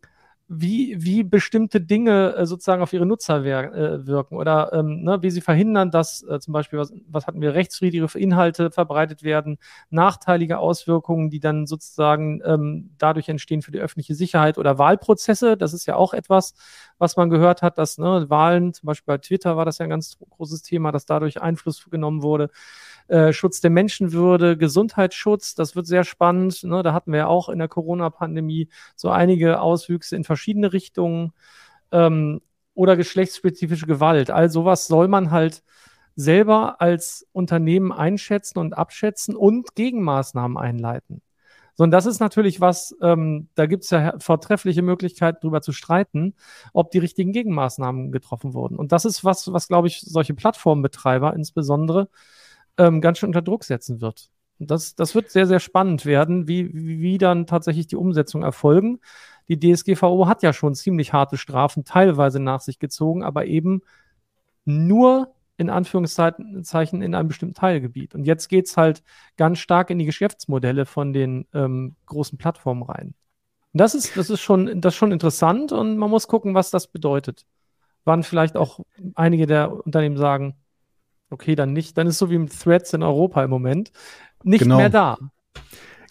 wie, wie bestimmte Dinge äh, sozusagen auf ihre Nutzer wer, äh, wirken oder ähm, ne, wie sie verhindern, dass äh, zum Beispiel, was, was hatten wir, rechtswidrige Inhalte verbreitet werden, nachteilige Auswirkungen, die dann sozusagen ähm, dadurch entstehen für die öffentliche Sicherheit oder Wahlprozesse. Das ist ja auch etwas, was man gehört hat, dass ne, Wahlen, zum Beispiel bei Twitter war das ja ein ganz großes Thema, dass dadurch Einfluss genommen wurde. Äh, Schutz der Menschenwürde, Gesundheitsschutz, das wird sehr spannend. Ne? Da hatten wir ja auch in der Corona-Pandemie so einige Auswüchse in verschiedene Richtungen. Ähm, oder geschlechtsspezifische Gewalt. All sowas soll man halt selber als Unternehmen einschätzen und abschätzen und Gegenmaßnahmen einleiten. So, und das ist natürlich was, ähm, da gibt es ja vortreffliche Möglichkeiten, darüber zu streiten, ob die richtigen Gegenmaßnahmen getroffen wurden. Und das ist was, was, glaube ich, solche Plattformbetreiber insbesondere ähm, ganz schön unter Druck setzen wird. Das, das wird sehr, sehr spannend werden, wie, wie dann tatsächlich die Umsetzung erfolgen. Die DSGVO hat ja schon ziemlich harte Strafen teilweise nach sich gezogen, aber eben nur in Anführungszeichen in einem bestimmten Teilgebiet. Und jetzt geht es halt ganz stark in die Geschäftsmodelle von den ähm, großen Plattformen rein. Das ist, das ist schon, das ist schon interessant und man muss gucken, was das bedeutet. Wann vielleicht auch einige der Unternehmen sagen, Okay, dann nicht. Dann ist so wie mit Threads in Europa im Moment nicht genau. mehr da.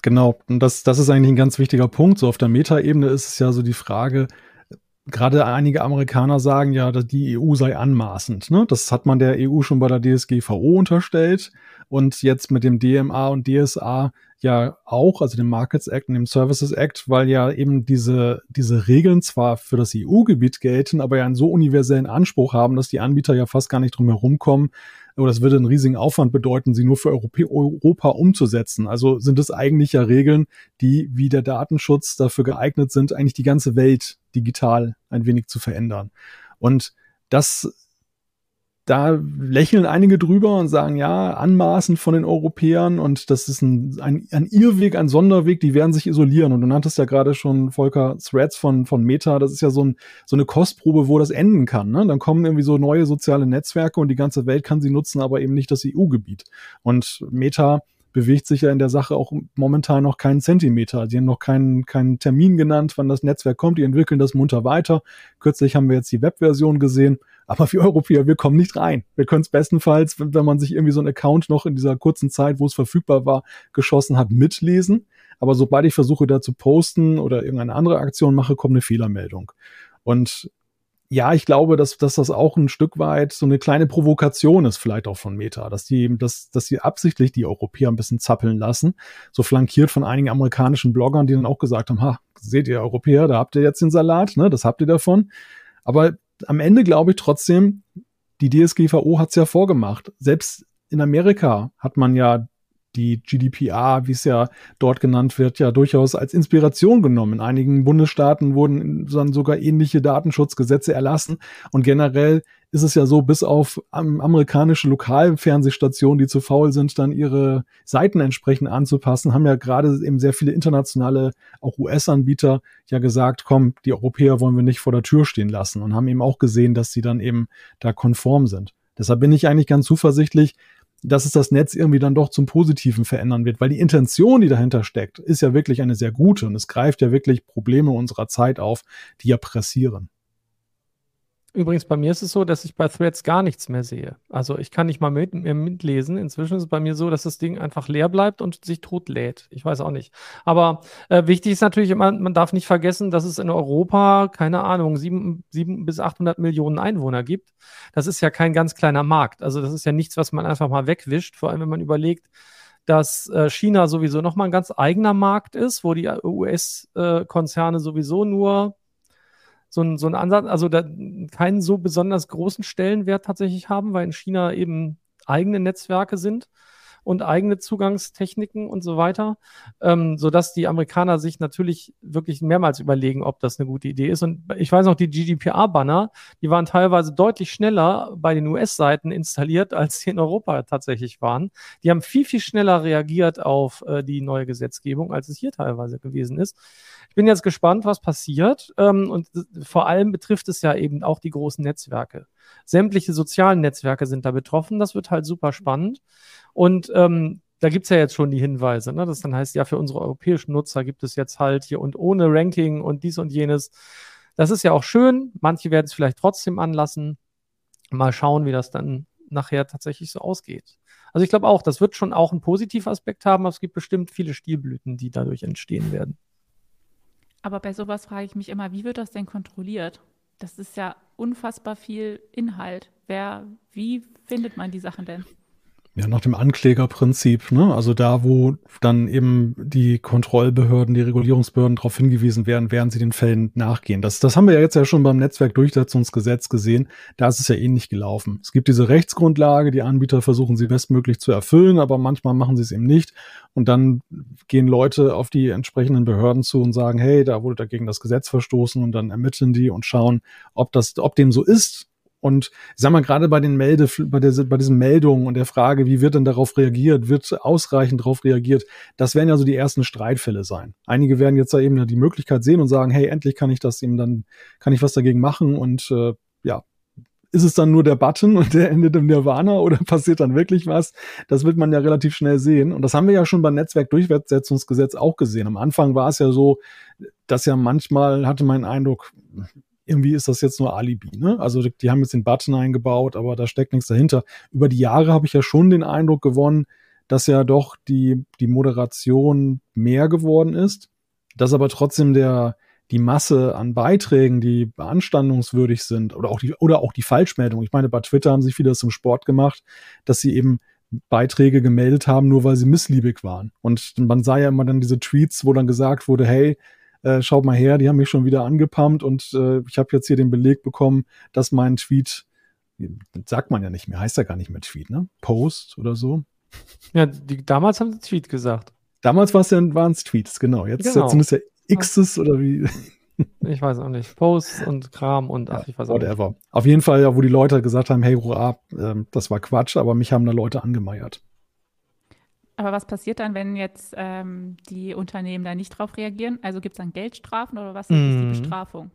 Genau, und das, das ist eigentlich ein ganz wichtiger Punkt. So auf der Metaebene ist es ja so die Frage, gerade einige Amerikaner sagen ja, dass die EU sei anmaßend. Ne? Das hat man der EU schon bei der DSGVO unterstellt und jetzt mit dem DMA und DSA ja auch, also dem Markets Act und dem Services Act, weil ja eben diese, diese Regeln zwar für das EU-Gebiet gelten, aber ja einen so universellen Anspruch haben, dass die Anbieter ja fast gar nicht drum herum kommen, oder es würde einen riesigen Aufwand bedeuten, sie nur für Europa umzusetzen. Also sind es eigentlich ja Regeln, die wie der Datenschutz dafür geeignet sind, eigentlich die ganze Welt digital ein wenig zu verändern. Und das da lächeln einige drüber und sagen, ja, anmaßend von den Europäern und das ist ein, ein, ein Irrweg, ein Sonderweg, die werden sich isolieren. Und du nanntest ja gerade schon, Volker, Threads von, von Meta, das ist ja so, ein, so eine Kostprobe, wo das enden kann. Ne? Dann kommen irgendwie so neue soziale Netzwerke und die ganze Welt kann sie nutzen, aber eben nicht das EU-Gebiet. Und Meta bewegt sich ja in der Sache auch momentan noch keinen Zentimeter. Die haben noch keinen, keinen Termin genannt, wann das Netzwerk kommt. Die entwickeln das munter weiter. Kürzlich haben wir jetzt die Webversion gesehen. Aber wir Europäer, wir kommen nicht rein. Wir können es bestenfalls, wenn, wenn man sich irgendwie so einen Account noch in dieser kurzen Zeit, wo es verfügbar war, geschossen hat, mitlesen. Aber sobald ich versuche, da zu posten oder irgendeine andere Aktion mache, kommt eine Fehlermeldung. Und ja, ich glaube, dass, dass das auch ein Stück weit so eine kleine Provokation ist, vielleicht auch von Meta, dass die, dass, dass sie absichtlich die Europäer ein bisschen zappeln lassen, so flankiert von einigen amerikanischen Bloggern, die dann auch gesagt haben, ha, seht ihr Europäer, da habt ihr jetzt den Salat, ne, das habt ihr davon. Aber am Ende glaube ich trotzdem, die DSGVO hat es ja vorgemacht. Selbst in Amerika hat man ja die GDPR, wie es ja dort genannt wird, ja durchaus als Inspiration genommen. In einigen Bundesstaaten wurden dann sogar ähnliche Datenschutzgesetze erlassen. Und generell ist es ja so, bis auf amerikanische Lokalfernsehstationen, die zu faul sind, dann ihre Seiten entsprechend anzupassen, haben ja gerade eben sehr viele internationale, auch US-Anbieter ja gesagt, komm, die Europäer wollen wir nicht vor der Tür stehen lassen und haben eben auch gesehen, dass sie dann eben da konform sind. Deshalb bin ich eigentlich ganz zuversichtlich, dass es das Netz irgendwie dann doch zum Positiven verändern wird, weil die Intention, die dahinter steckt, ist ja wirklich eine sehr gute und es greift ja wirklich Probleme unserer Zeit auf, die ja pressieren. Übrigens, bei mir ist es so, dass ich bei Threads gar nichts mehr sehe. Also ich kann nicht mal mit, mehr mitlesen. Inzwischen ist es bei mir so, dass das Ding einfach leer bleibt und sich tot lädt. Ich weiß auch nicht. Aber äh, wichtig ist natürlich immer, man darf nicht vergessen, dass es in Europa, keine Ahnung, sieben, sieben bis 800 Millionen Einwohner gibt. Das ist ja kein ganz kleiner Markt. Also das ist ja nichts, was man einfach mal wegwischt. Vor allem, wenn man überlegt, dass äh, China sowieso nochmal ein ganz eigener Markt ist, wo die US-Konzerne äh, sowieso nur so ein, so ein Ansatz, also da keinen so besonders großen Stellenwert tatsächlich haben, weil in China eben eigene Netzwerke sind und eigene Zugangstechniken und so weiter, ähm, sodass die Amerikaner sich natürlich wirklich mehrmals überlegen, ob das eine gute Idee ist. Und ich weiß noch, die GDPR-Banner, die waren teilweise deutlich schneller bei den US-Seiten installiert, als sie in Europa tatsächlich waren. Die haben viel, viel schneller reagiert auf äh, die neue Gesetzgebung, als es hier teilweise gewesen ist. Ich bin jetzt gespannt, was passiert. Ähm, und vor allem betrifft es ja eben auch die großen Netzwerke. Sämtliche sozialen Netzwerke sind da betroffen. Das wird halt super spannend. Und ähm, da gibt's ja jetzt schon die Hinweise, ne? das dann heißt, ja, für unsere europäischen Nutzer gibt es jetzt halt hier und ohne Ranking und dies und jenes. Das ist ja auch schön. Manche werden es vielleicht trotzdem anlassen. Mal schauen, wie das dann nachher tatsächlich so ausgeht. Also ich glaube auch, das wird schon auch einen positiven Aspekt haben, aber es gibt bestimmt viele Stilblüten, die dadurch entstehen werden. Aber bei sowas frage ich mich immer, wie wird das denn kontrolliert? Das ist ja unfassbar viel Inhalt. Wer, wie findet man die Sachen denn? Ja, nach dem Anklägerprinzip, ne? Also da, wo dann eben die Kontrollbehörden, die Regulierungsbehörden darauf hingewiesen werden, werden sie den Fällen nachgehen. Das, das haben wir ja jetzt ja schon beim Netzwerkdurchsetzungsgesetz gesehen. Da ist es ja ähnlich gelaufen. Es gibt diese Rechtsgrundlage, die Anbieter versuchen sie bestmöglich zu erfüllen, aber manchmal machen sie es eben nicht. Und dann gehen Leute auf die entsprechenden Behörden zu und sagen, hey, da wurde dagegen das Gesetz verstoßen und dann ermitteln die und schauen, ob das, ob dem so ist und ich sag mal, gerade bei den Melde, bei, der, bei diesen Meldungen und der Frage, wie wird denn darauf reagiert, wird ausreichend darauf reagiert, das werden ja so die ersten Streitfälle sein. Einige werden jetzt da eben die Möglichkeit sehen und sagen, hey, endlich kann ich das eben dann, kann ich was dagegen machen und äh, ja, ist es dann nur der Button und der endet im Nirvana oder passiert dann wirklich was? Das wird man ja relativ schnell sehen. Und das haben wir ja schon beim Netzwerkdurchsetzungsgesetz auch gesehen. Am Anfang war es ja so, dass ja manchmal hatte man den Eindruck, irgendwie ist das jetzt nur Alibi. Ne? Also die haben jetzt den Button eingebaut, aber da steckt nichts dahinter. Über die Jahre habe ich ja schon den Eindruck gewonnen, dass ja doch die, die Moderation mehr geworden ist, dass aber trotzdem der, die Masse an Beiträgen, die beanstandungswürdig sind oder auch die, oder auch die Falschmeldung. Ich meine, bei Twitter haben sich viele das zum Sport gemacht, dass sie eben Beiträge gemeldet haben, nur weil sie missliebig waren. Und man sah ja immer dann diese Tweets, wo dann gesagt wurde, hey, äh, schaut mal her, die haben mich schon wieder angepumpt und äh, ich habe jetzt hier den Beleg bekommen, dass mein Tweet das sagt man ja nicht mehr, heißt ja gar nicht mehr Tweet, ne? Post oder so. Ja, die, damals haben sie Tweet gesagt. Damals war es ja, waren es Tweets, genau. Jetzt, Genau. jetzt sind es ja X's oder wie. Ich weiß auch nicht. Posts und Kram und ach, ich weiß auch nicht. Whatever. Auf jeden Fall, ja, wo die Leute gesagt haben, hey, hurra, ähm, das war Quatsch, aber mich haben da Leute angemeiert. Aber was passiert dann, wenn jetzt ähm, die Unternehmen da nicht drauf reagieren? Also gibt es dann Geldstrafen oder was ist die Mhm. Bestrafung?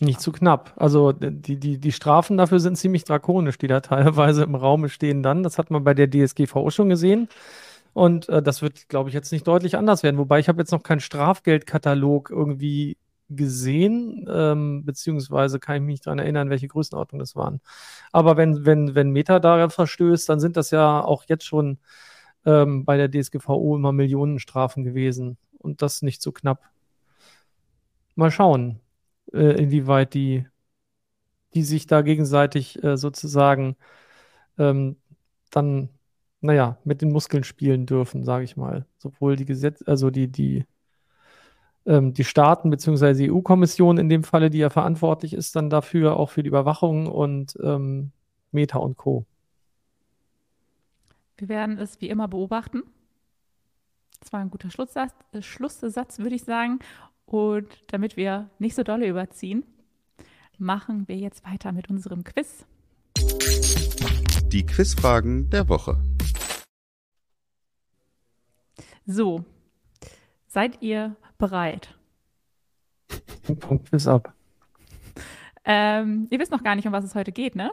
Nicht zu knapp. Also die, die, die Strafen dafür sind ziemlich drakonisch, die da teilweise im Raum stehen dann. Das hat man bei der DSGVO schon gesehen. Und äh, das wird, glaube ich, jetzt nicht deutlich anders werden. Wobei ich habe jetzt noch keinen Strafgeldkatalog irgendwie gesehen, ähm, beziehungsweise kann ich mich nicht daran erinnern, welche Größenordnung das waren. Aber wenn, wenn, wenn Meta da verstößt, dann sind das ja auch jetzt schon ähm, bei der DSGVO immer Millionenstrafen gewesen. Und das nicht so knapp. Mal schauen, äh, inwieweit die, die sich da gegenseitig äh, sozusagen ähm, dann, naja, mit den Muskeln spielen dürfen, sage ich mal. Sowohl die Gesetz, also die, die, ähm, die Staaten beziehungsweise die EU-Kommission in dem Falle, die ja verantwortlich ist dann dafür, auch für die Überwachung und ähm, Meta und Co. Wir werden es wie immer beobachten. Das war ein guter Schlusssatz, äh, Schlusssatz, würde ich sagen. Und damit wir nicht so dolle überziehen, machen wir jetzt weiter mit unserem Quiz. Die Quizfragen der Woche. So, seid ihr bereit? Punkt bis ab. Ähm, ihr wisst noch gar nicht, um was es heute geht, ne?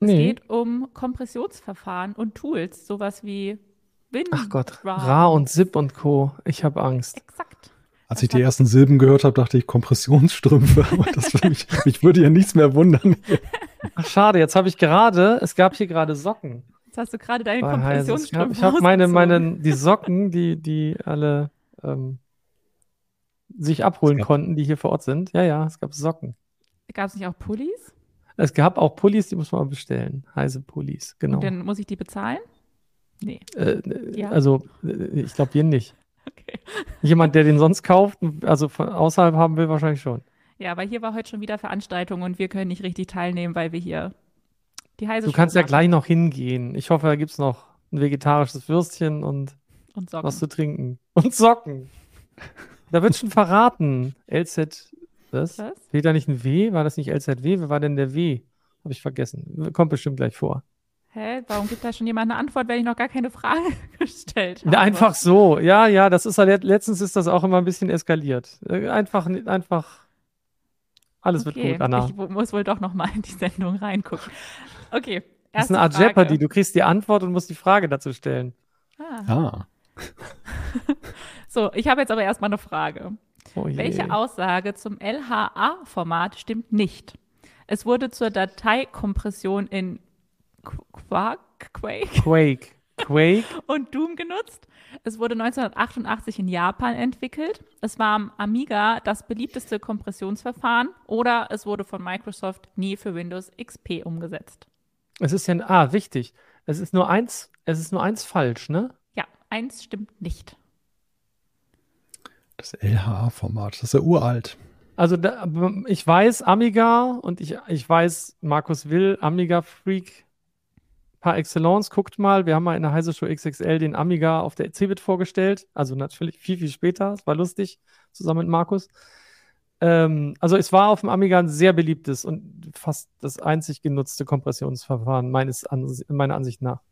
Es Nee. geht um Kompressionsverfahren und Tools, sowas wie Win. Ach Gott, Ra- Ra und Zip und Co. Ich habe Angst. Exakt. Als ich die ersten Silben gehört habe, dachte ich Kompressionsstrümpfe, aber das für mich, mich würde ja nichts mehr wundern. Ach, schade, jetzt habe ich gerade, es gab hier gerade Socken. Jetzt hast du gerade deine bei Heise. Ich habe Kompressionsstrümpfe hab meine, meine, die Socken, die, die alle ähm, sich abholen konnten, die hier vor Ort sind. Ja, ja, es gab Socken. Gab es nicht auch Pullis? Es gab auch Pullis, die muss man bestellen. Heise Pullis, genau. Und dann muss ich die bezahlen? Nee. Äh, Ja. Also, äh, ich glaube, wir nicht. Okay. Jemand, der den sonst kauft, also von außerhalb haben will, wahrscheinlich schon. Ja, weil hier war heute schon wieder Veranstaltung und wir können nicht richtig teilnehmen, weil wir hier die heiße Du kannst Show ja machen. gleich noch hingehen. Ich hoffe, da gibt es noch ein vegetarisches Würstchen und und was zu trinken. Und Socken. Da wird schon verraten. LZ, was? Was? Steht da nicht ein W? War das nicht LZW? Wer war denn der W? Habe ich vergessen. Kommt bestimmt gleich vor. Hä? Warum gibt da schon jemand eine Antwort, wenn ich noch gar keine Frage gestellt habe? Einfach so. Ja, ja, das ist halt, letztens ist das auch immer ein bisschen eskaliert. Äh, Einfach, einfach. Alles wird Okay, gut, Anna. Ich muss wohl doch noch mal in die Sendung reingucken. Okay, Das ist eine Art Frage. Jeopardy. Du kriegst die Antwort und musst die Frage dazu stellen. Ah. Ah, So, ich habe jetzt aber erstmal eine Frage. Oh. Welche Aussage zum LHA-Format stimmt nicht? Es wurde zur Dateikompression in Qu- Quark, Quake Quake. Quake. und Doom genutzt. Es wurde 1988 in Japan entwickelt. Es war am Amiga das beliebteste Kompressionsverfahren oder es wurde von Microsoft nie für Windows XP umgesetzt. Es ist ja, ein- ah, wichtig. Es ist nur eins, es ist nur eins falsch, ne? Ja, eins stimmt nicht. Das LHA-Format, das ist ja uralt. Also da, ich weiß Amiga und ich, ich weiß Markus Will, Amiga Freak par excellence. Guckt mal, wir haben mal in der Heise Show XXL den Amiga auf der Cebit vorgestellt. Also natürlich viel, viel später. Es war lustig, zusammen mit Markus. Ähm, also es war auf dem Amiga ein sehr beliebtes und fast das einzig genutzte Kompressionsverfahren meines meiner Ansicht nach.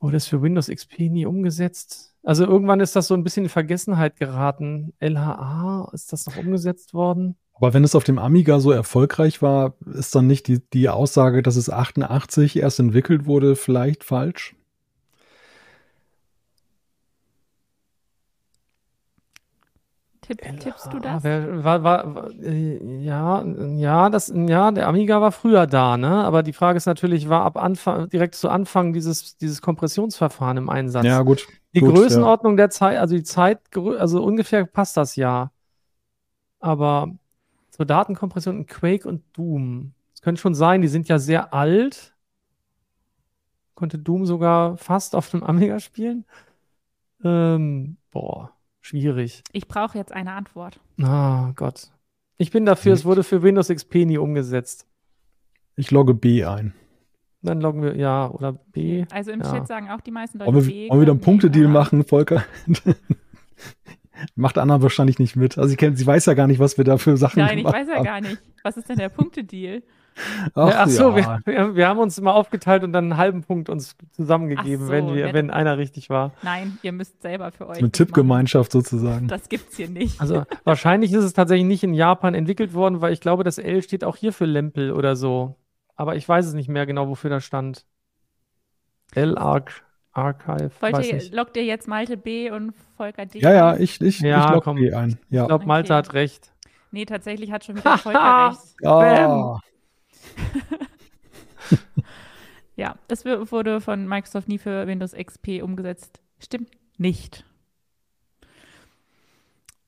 Wurde es für Windows XP nie umgesetzt? Also irgendwann ist das so ein bisschen in Vergessenheit geraten. LHA, ist das noch umgesetzt worden? Aber wenn es auf dem Amiga so erfolgreich war, ist dann nicht die, die Aussage, dass es 88 erst entwickelt wurde, vielleicht falsch? Tipp, tippst du das? Wer, war, war, war, ja, ja, das, ja, der Amiga war früher da, ne? Aber die Frage ist natürlich, war ab Anfang, direkt zu Anfang dieses, dieses Kompressionsverfahren im Einsatz? Ja, gut. Die Gut, Größenordnung der Zeit, also die Zeit, also ungefähr passt das ja. Aber zur Datenkompression in Quake und Doom, es könnte schon sein, die sind ja sehr alt. Konnte Doom sogar fast auf dem Amiga spielen? Ähm, boah, schwierig. Ich brauche jetzt eine Antwort. Ah, Gott. Ich bin dafür, es Nicht. wurde für Windows XP nie umgesetzt. Ich logge B ein. Dann loggen wir ja oder B. Also im Ja. Chat sagen auch die meisten Leute Wollen wir, B. wollen wir wieder einen glauben Punktedeal machen, Volker? Macht Anna wahrscheinlich nicht mit. Also sie, kennt, sie weiß ja gar nicht, was wir da für Sachen Nein, ich gemacht weiß ja haben. gar nicht. Was ist denn der Punktedeal? Ach, ja, ach so, ja. wir, wir, wir haben uns immer aufgeteilt und dann einen halben Punkt uns zusammengegeben, so, wenn, wir, wenn einer richtig war. Nein, ihr müsst selber für euch. Eine. Tippgemeinschaft sozusagen. Das gibt's hier nicht. Also wahrscheinlich ist es tatsächlich nicht in Japan entwickelt worden, weil ich glaube, das L steht auch hier für Lempel oder so. Aber ich weiß es nicht mehr genau, wofür das stand. L-Arc Archive. Wollt weiß ihr, nicht. lockt ihr jetzt Malte B und Volker D? Ja, ja, ich, ich, Ja, ich logge komm. B ein. Ja. Ich glaube, Malte Okay. hat recht. Nee, tatsächlich hat schon wieder Volker recht. Ah, Ja, das wurde von Microsoft nie für Windows XP umgesetzt. Stimmt nicht.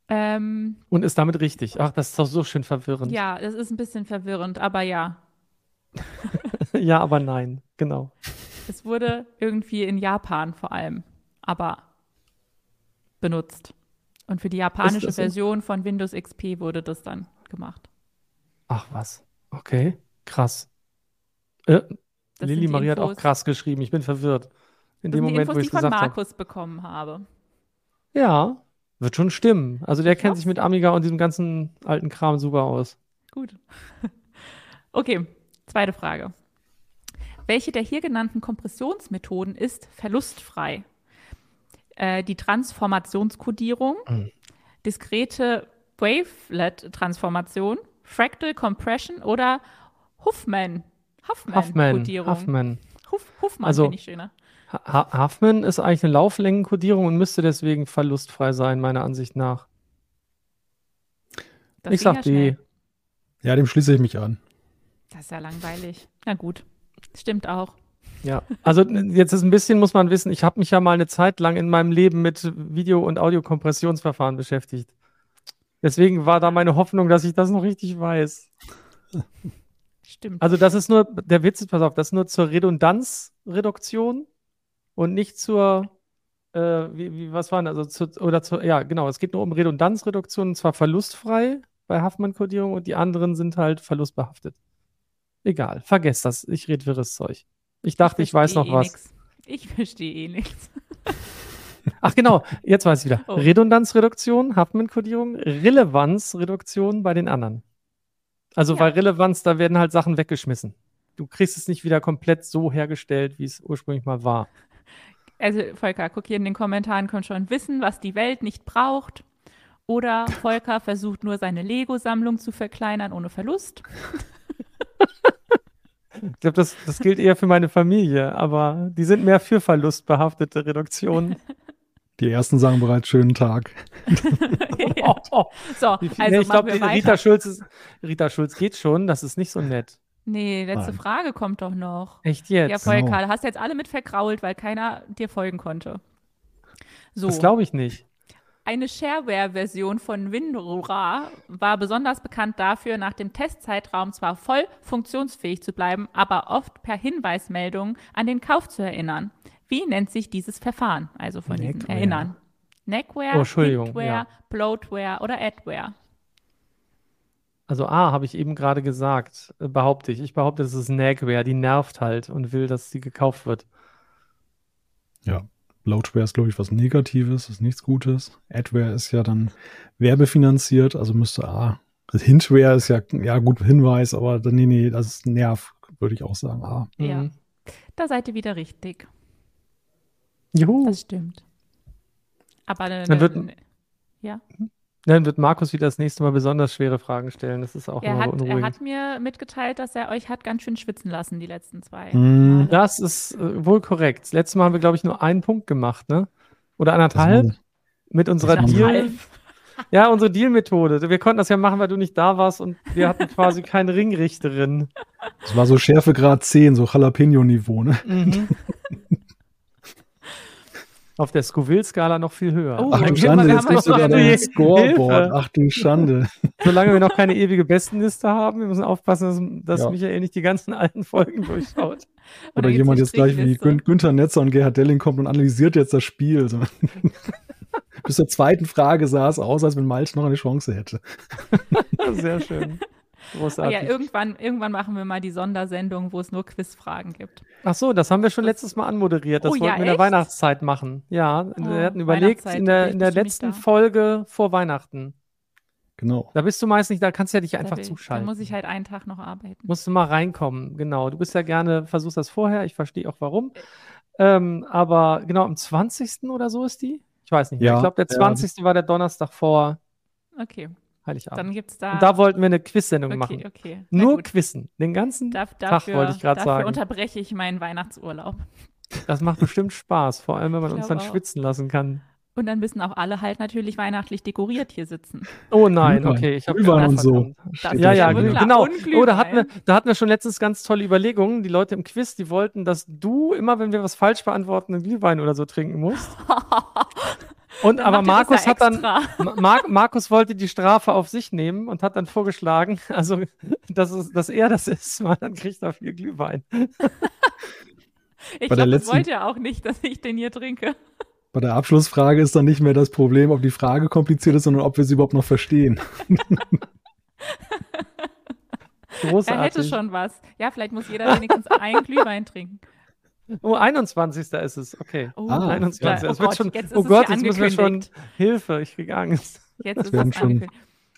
Ähm, Und ist damit richtig. Ach, das ist doch so schön verwirrend. ja, das ist ein bisschen verwirrend, aber ja. ja, aber nein. Genau. Es wurde irgendwie in Japan vor allem, aber benutzt. Und für die japanische so? Version von Windows XP wurde das dann gemacht. Ach was. Okay. Krass. Äh, Lili Marie hat auch Infos- krass geschrieben. Ich bin verwirrt. In Das dem Moment, Infos, wo ich es von gesagt habe. Markus bekommen habe. Ja, wird schon stimmen. Also der Ich kennt sich mit Amiga und diesem ganzen alten Kram super aus. Gut. Okay, zweite Frage. Welche der hier genannten Kompressionsmethoden ist verlustfrei? Äh, die Transformationskodierung, Mhm. diskrete Wavelet-Transformation, Fractal Compression oder Huffman? Huffman. Huffman-Kodierung. Huffman. Huff, Huffmann Also- finde ich schöner. Ha- Huffman ist eigentlich eine Lauflängenkodierung und müsste deswegen verlustfrei sein, meiner Ansicht nach. Das ich sag ja B. schnell. ja, dem schließe ich mich an. Das ist ja langweilig. Na gut, stimmt auch. Ja, also jetzt ist ein bisschen, muss man wissen, ich habe mich ja mal eine Zeit lang in meinem Leben mit Video- und Audiokompressionsverfahren beschäftigt. Deswegen war da meine Hoffnung, dass ich das noch richtig weiß. Stimmt. Also das ist nur, der Witz ist, pass auf, das ist nur zur Redundanzreduktion und nicht zur, äh, wie, wie, was waren, also zu, oder zur, ja, genau, es geht nur um Redundanzreduktion und zwar verlustfrei bei Huffman-Kodierung und die anderen sind halt verlustbehaftet. Egal, vergesst das, ich rede wirres Zeug. Ich dachte, ich, weiß noch eh was. nix. Ich verstehe eh nichts. Ach genau, jetzt weiß ich wieder. Oh. Redundanzreduktion, Huffman-Kodierung, Relevanzreduktion bei den anderen. Also Ja. bei Relevanz, da werden halt Sachen weggeschmissen. Du kriegst es nicht wieder komplett so hergestellt, wie es ursprünglich mal war. Also, Volker, guck hier in den Kommentaren kommt schon Wissen, was die Welt nicht braucht. Oder Volker versucht nur seine Lego-Sammlung zu verkleinern ohne Verlust. Ich glaube, das, das gilt eher für meine Familie, aber die sind mehr für verlustbehaftete Reduktionen. Die ersten sagen bereits schönen Tag. Ja. So, Wie viel- also nee, ich glaube. Rita Schulz, ist, Rita Schulz geht schon, das ist nicht so nett. Nee, letzte Nein. Frage kommt doch noch. Echt Ja, jetzt? Volker, Genau. du hast jetzt alle mit verkrault, weil keiner dir folgen konnte. So. Das glaube ich nicht. Eine Shareware-Version von WinRAR war besonders bekannt dafür, nach dem Testzeitraum zwar voll funktionsfähig zu bleiben, aber oft per Hinweismeldung an den Kauf zu erinnern. Wie nennt sich dieses Verfahren? Also von diesem Neckwear. Erinnern. Neckware, Oh, Hintware, ja. Bloatware oder Adware? Also A, habe ich eben gerade gesagt, äh, behaupte ich. Ich behaupte, es ist Nagware, die nervt halt und will, dass sie gekauft wird. Ja. Bloatware ist, glaube ich, was Negatives, ist nichts Gutes. Adware ist ja dann werbefinanziert, also müsste A. Also Hintware ist ja, ja gut, Hinweis, aber dann, nee, nee, das ist Nerv, würde ich auch sagen. A. Ja. Mhm. Da seid ihr wieder richtig. Juhu. Das stimmt. Aber ne, Dann wird- ne, ja. Dann wird Markus wieder das nächste Mal besonders schwere Fragen stellen. Das ist auch Er immer hat, er beunruhigend. hat mir mitgeteilt, dass er euch hat ganz schön schwitzen lassen die letzten zwei. Hm. Male. Das ist äh, wohl korrekt. Das letzte Mal haben wir, glaube ich, nur einen Punkt gemacht, ne? Oder anderthalb mit unserer Deal. Ja, unsere Deal-Methode. Wir konnten das ja machen, weil du nicht da warst und wir hatten quasi keine Ringrichterin. Das war so Schärfegrad 10, so Jalapeno-Niveau, ne? Mhm. Auf der Scoville-Skala noch viel höher. Oh, Ach du Schande, jetzt kriegst du noch gerade ein Scoreboard. Hilfe. Ach du Schande. Solange wir noch keine ewige Bestenliste haben, wir müssen aufpassen, dass, dass Ja. Michael nicht die ganzen alten Folgen durchschaut. Oder gibt's jemand jetzt gleich wie. Gün Günther Netzer und Gerhard Delling kommt und analysiert jetzt das Spiel. So. Bis zur zweiten Frage sah es aus, als wenn Malch noch eine Chance hätte. Sehr schön. Großartig. Ja, irgendwann, irgendwann machen wir mal die Sondersendung, wo es nur Quizfragen gibt. Ach so, das haben wir schon letztes Mal anmoderiert. Das Oh, wollten ja, wir in der? Weihnachtszeit machen. Ja, wir hatten überlegt, in der, in der letzten da. Folge vor Weihnachten. Genau. Da bist du meist nicht, da kannst du ja dich Da einfach will- zuschalten. Dann muss ich halt einen Tag noch arbeiten. Musst du mal reinkommen, genau. Du bist ja gerne, versuchst das vorher, ich verstehe auch warum. Ähm, aber genau, am 20. oder so ist die? Ich weiß nicht mehr. Ja, ich glaube, der ja. 20. war der Donnerstag vor Okay, Heiligabend. dann gibt's da. Und da wollten wir eine Quizsendung okay, machen. okay. Na Nur gut. Quizzen. Den ganzen Da, Tag dafür, wollte ich gerade dafür sagen. unterbreche ich meinen Weihnachtsurlaub. Das macht bestimmt Spaß, vor allem wenn man uns dann auch. schwitzen lassen kann. Und dann müssen auch alle halt natürlich weihnachtlich dekoriert hier sitzen. Oh nein, okay, ich habe Glühwein und so. Ja, ja, genau. Oh, da hatten, wir, da hatten wir schon letztens ganz tolle Überlegungen. Die Leute im Quiz, die wollten, dass du immer, wenn wir was falsch beantworten, einen Glühwein oder so trinken musst. Und Dann aber Markus ja hat dann, Mar Markus wollte die Strafe auf sich nehmen und hat dann vorgeschlagen, also dass, es, dass er das ist, weil dann kriegt er viel Glühwein. Ich Bei der glaube, letzten- wollt ihr auch nicht, dass ich den hier trinke. Bei der Abschlussfrage ist dann nicht mehr das Problem, ob die Frage kompliziert ist, sondern ob wir sie überhaupt noch verstehen. Großartig. Er hätte schon was. Ja, vielleicht muss jeder wenigstens einen Glühwein trinken. Oh, 21. ist es. Okay. Oh, Ah, 21. ja, Es oh wird Gott, schon, jetzt oh Gott, jetzt müssen wir schon. Hilfe, ich kriege Angst. Jetzt ist werden es schon-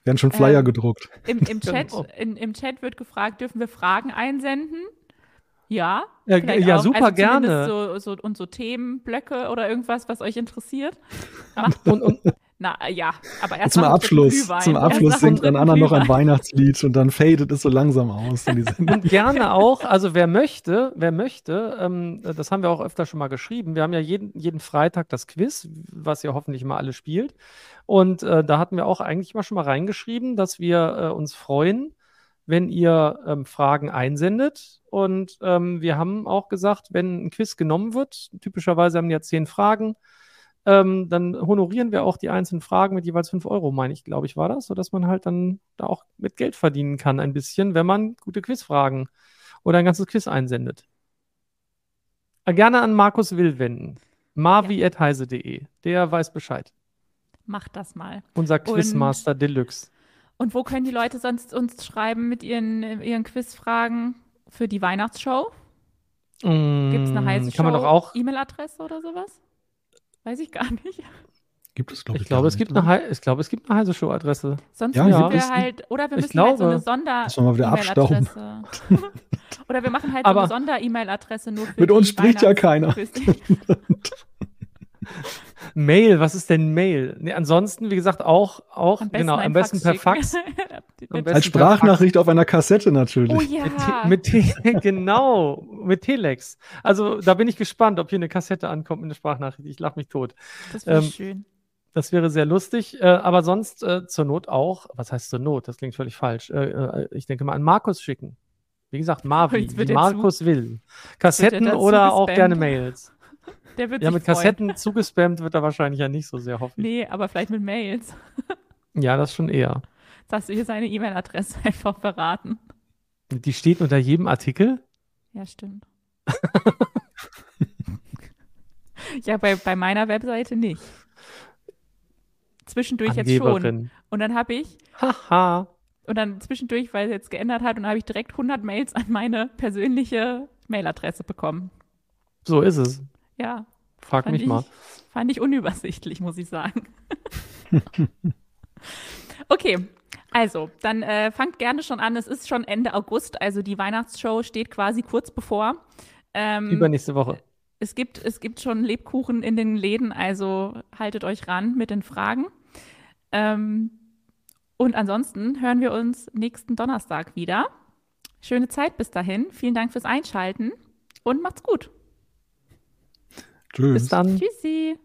werden schon Flyer Ähm, gedruckt. Im, im, Chat, Genau. in, Im Chat wird gefragt, dürfen wir Fragen einsenden? Ja. Ja, vielleicht ja auch. super also gerne. So, so, und so Themenblöcke oder irgendwas, was euch interessiert. Und, und, Na äh, ja, aber erst Zum Abschluss, Glühwein. zum Abschluss singt dann Anna noch ein. Weihnachtslied und dann fadet es so langsam aus. In die Sendung. und gerne auch, also wer möchte, wer möchte, ähm, das haben wir auch öfter schon mal geschrieben. Wir haben ja jeden, jeden Freitag das Quiz, was ihr hoffentlich mal alle spielt. Und äh, da hatten wir auch eigentlich mal schon mal reingeschrieben, dass wir äh, uns freuen, wenn ihr ähm, Fragen einsendet. Und ähm, wir haben auch gesagt, wenn ein Quiz genommen wird, typischerweise haben die ja zehn Fragen, ähm, dann honorieren wir auch die einzelnen Fragen mit jeweils fünf Euro, meine ich, glaube ich, war das, sodass man halt dann da auch mit Geld verdienen kann, ein bisschen, wenn man gute Quizfragen oder ein ganzes Quiz einsendet. Äh, Gerne an Markus Will wenden. marvi.heise.de. Der weiß Bescheid. Macht das mal. Unser Quizmaster Deluxe. Und wo können die Leute sonst uns schreiben mit ihren, ihren Quizfragen für die Weihnachtsshow? Gibt es eine heiße Mm, Kann man Show? doch auch. E-Mail-Adresse oder sowas? Weiß ich gar nicht. Gibt es, glaube ich. Ich glaube, es gibt nicht, eine, Hei- ich glaube, es gibt eine heiße Show-Adresse. Sonst Ja, müssen wir es- halt, oder wir ich müssen halt so glaube- eine Sonder Müssen wir mal wieder abstauben. E-Mail-Adresse. oder wir machen halt so Aber- eine Sonder-E-Mail-Adresse nur für Mit die uns spricht ja keiner. Mail, was ist denn Mail? Nee, ansonsten, wie gesagt, auch, auch Am besten genau, am besten per Fax. Am besten Als Fax. Sprachnachricht auf einer Kassette natürlich. oh ja. Mit, mit Te genau, mit Telex. Also da bin ich gespannt, ob hier eine Kassette ankommt mit einer Sprachnachricht. Ich lache mich tot. das wäre ähm, schön. Das wäre sehr lustig, äh, aber sonst äh, zur Not auch, was heißt zur Not? Das klingt völlig falsch. Äh, äh, ich denke mal an Markus schicken. Wie gesagt, Marvin, wie Markus will. Kassetten oder auch gerne Mails. Der wird Ja, mit freuen. Kassetten zugespammt wird er wahrscheinlich ja nicht so sehr, hoffe ich. Nee, aber vielleicht mit Mails. Ja, das schon eher. Jetzt hast du hier seine E-Mail-Adresse einfach verraten. Die steht unter jedem Artikel. Ja, stimmt. ja, bei, bei meiner Webseite nicht. Zwischendurch jetzt schon. Angeberin. Und dann habe ich, Haha. und dann zwischendurch, weil es jetzt geändert hat, und dann habe ich direkt 100 Mails an meine persönliche Mailadresse bekommen. So ist es. Ja, Frag fand mich ich, mal. fand ich unübersichtlich, muss ich sagen. okay, also, dann äh, fangt gerne schon an. Es ist schon Ende August, also die Weihnachtsshow steht quasi kurz bevor. Ähm, Übernächste Woche. es gibt, es gibt schon Lebkuchen in den Läden, also haltet euch ran mit den Fragen. Ähm, und ansonsten hören wir uns nächsten Donnerstag wieder. Schöne Zeit bis dahin. Vielen Dank fürs Einschalten und macht's gut. Tschüss. Bis dann. Tschüssi.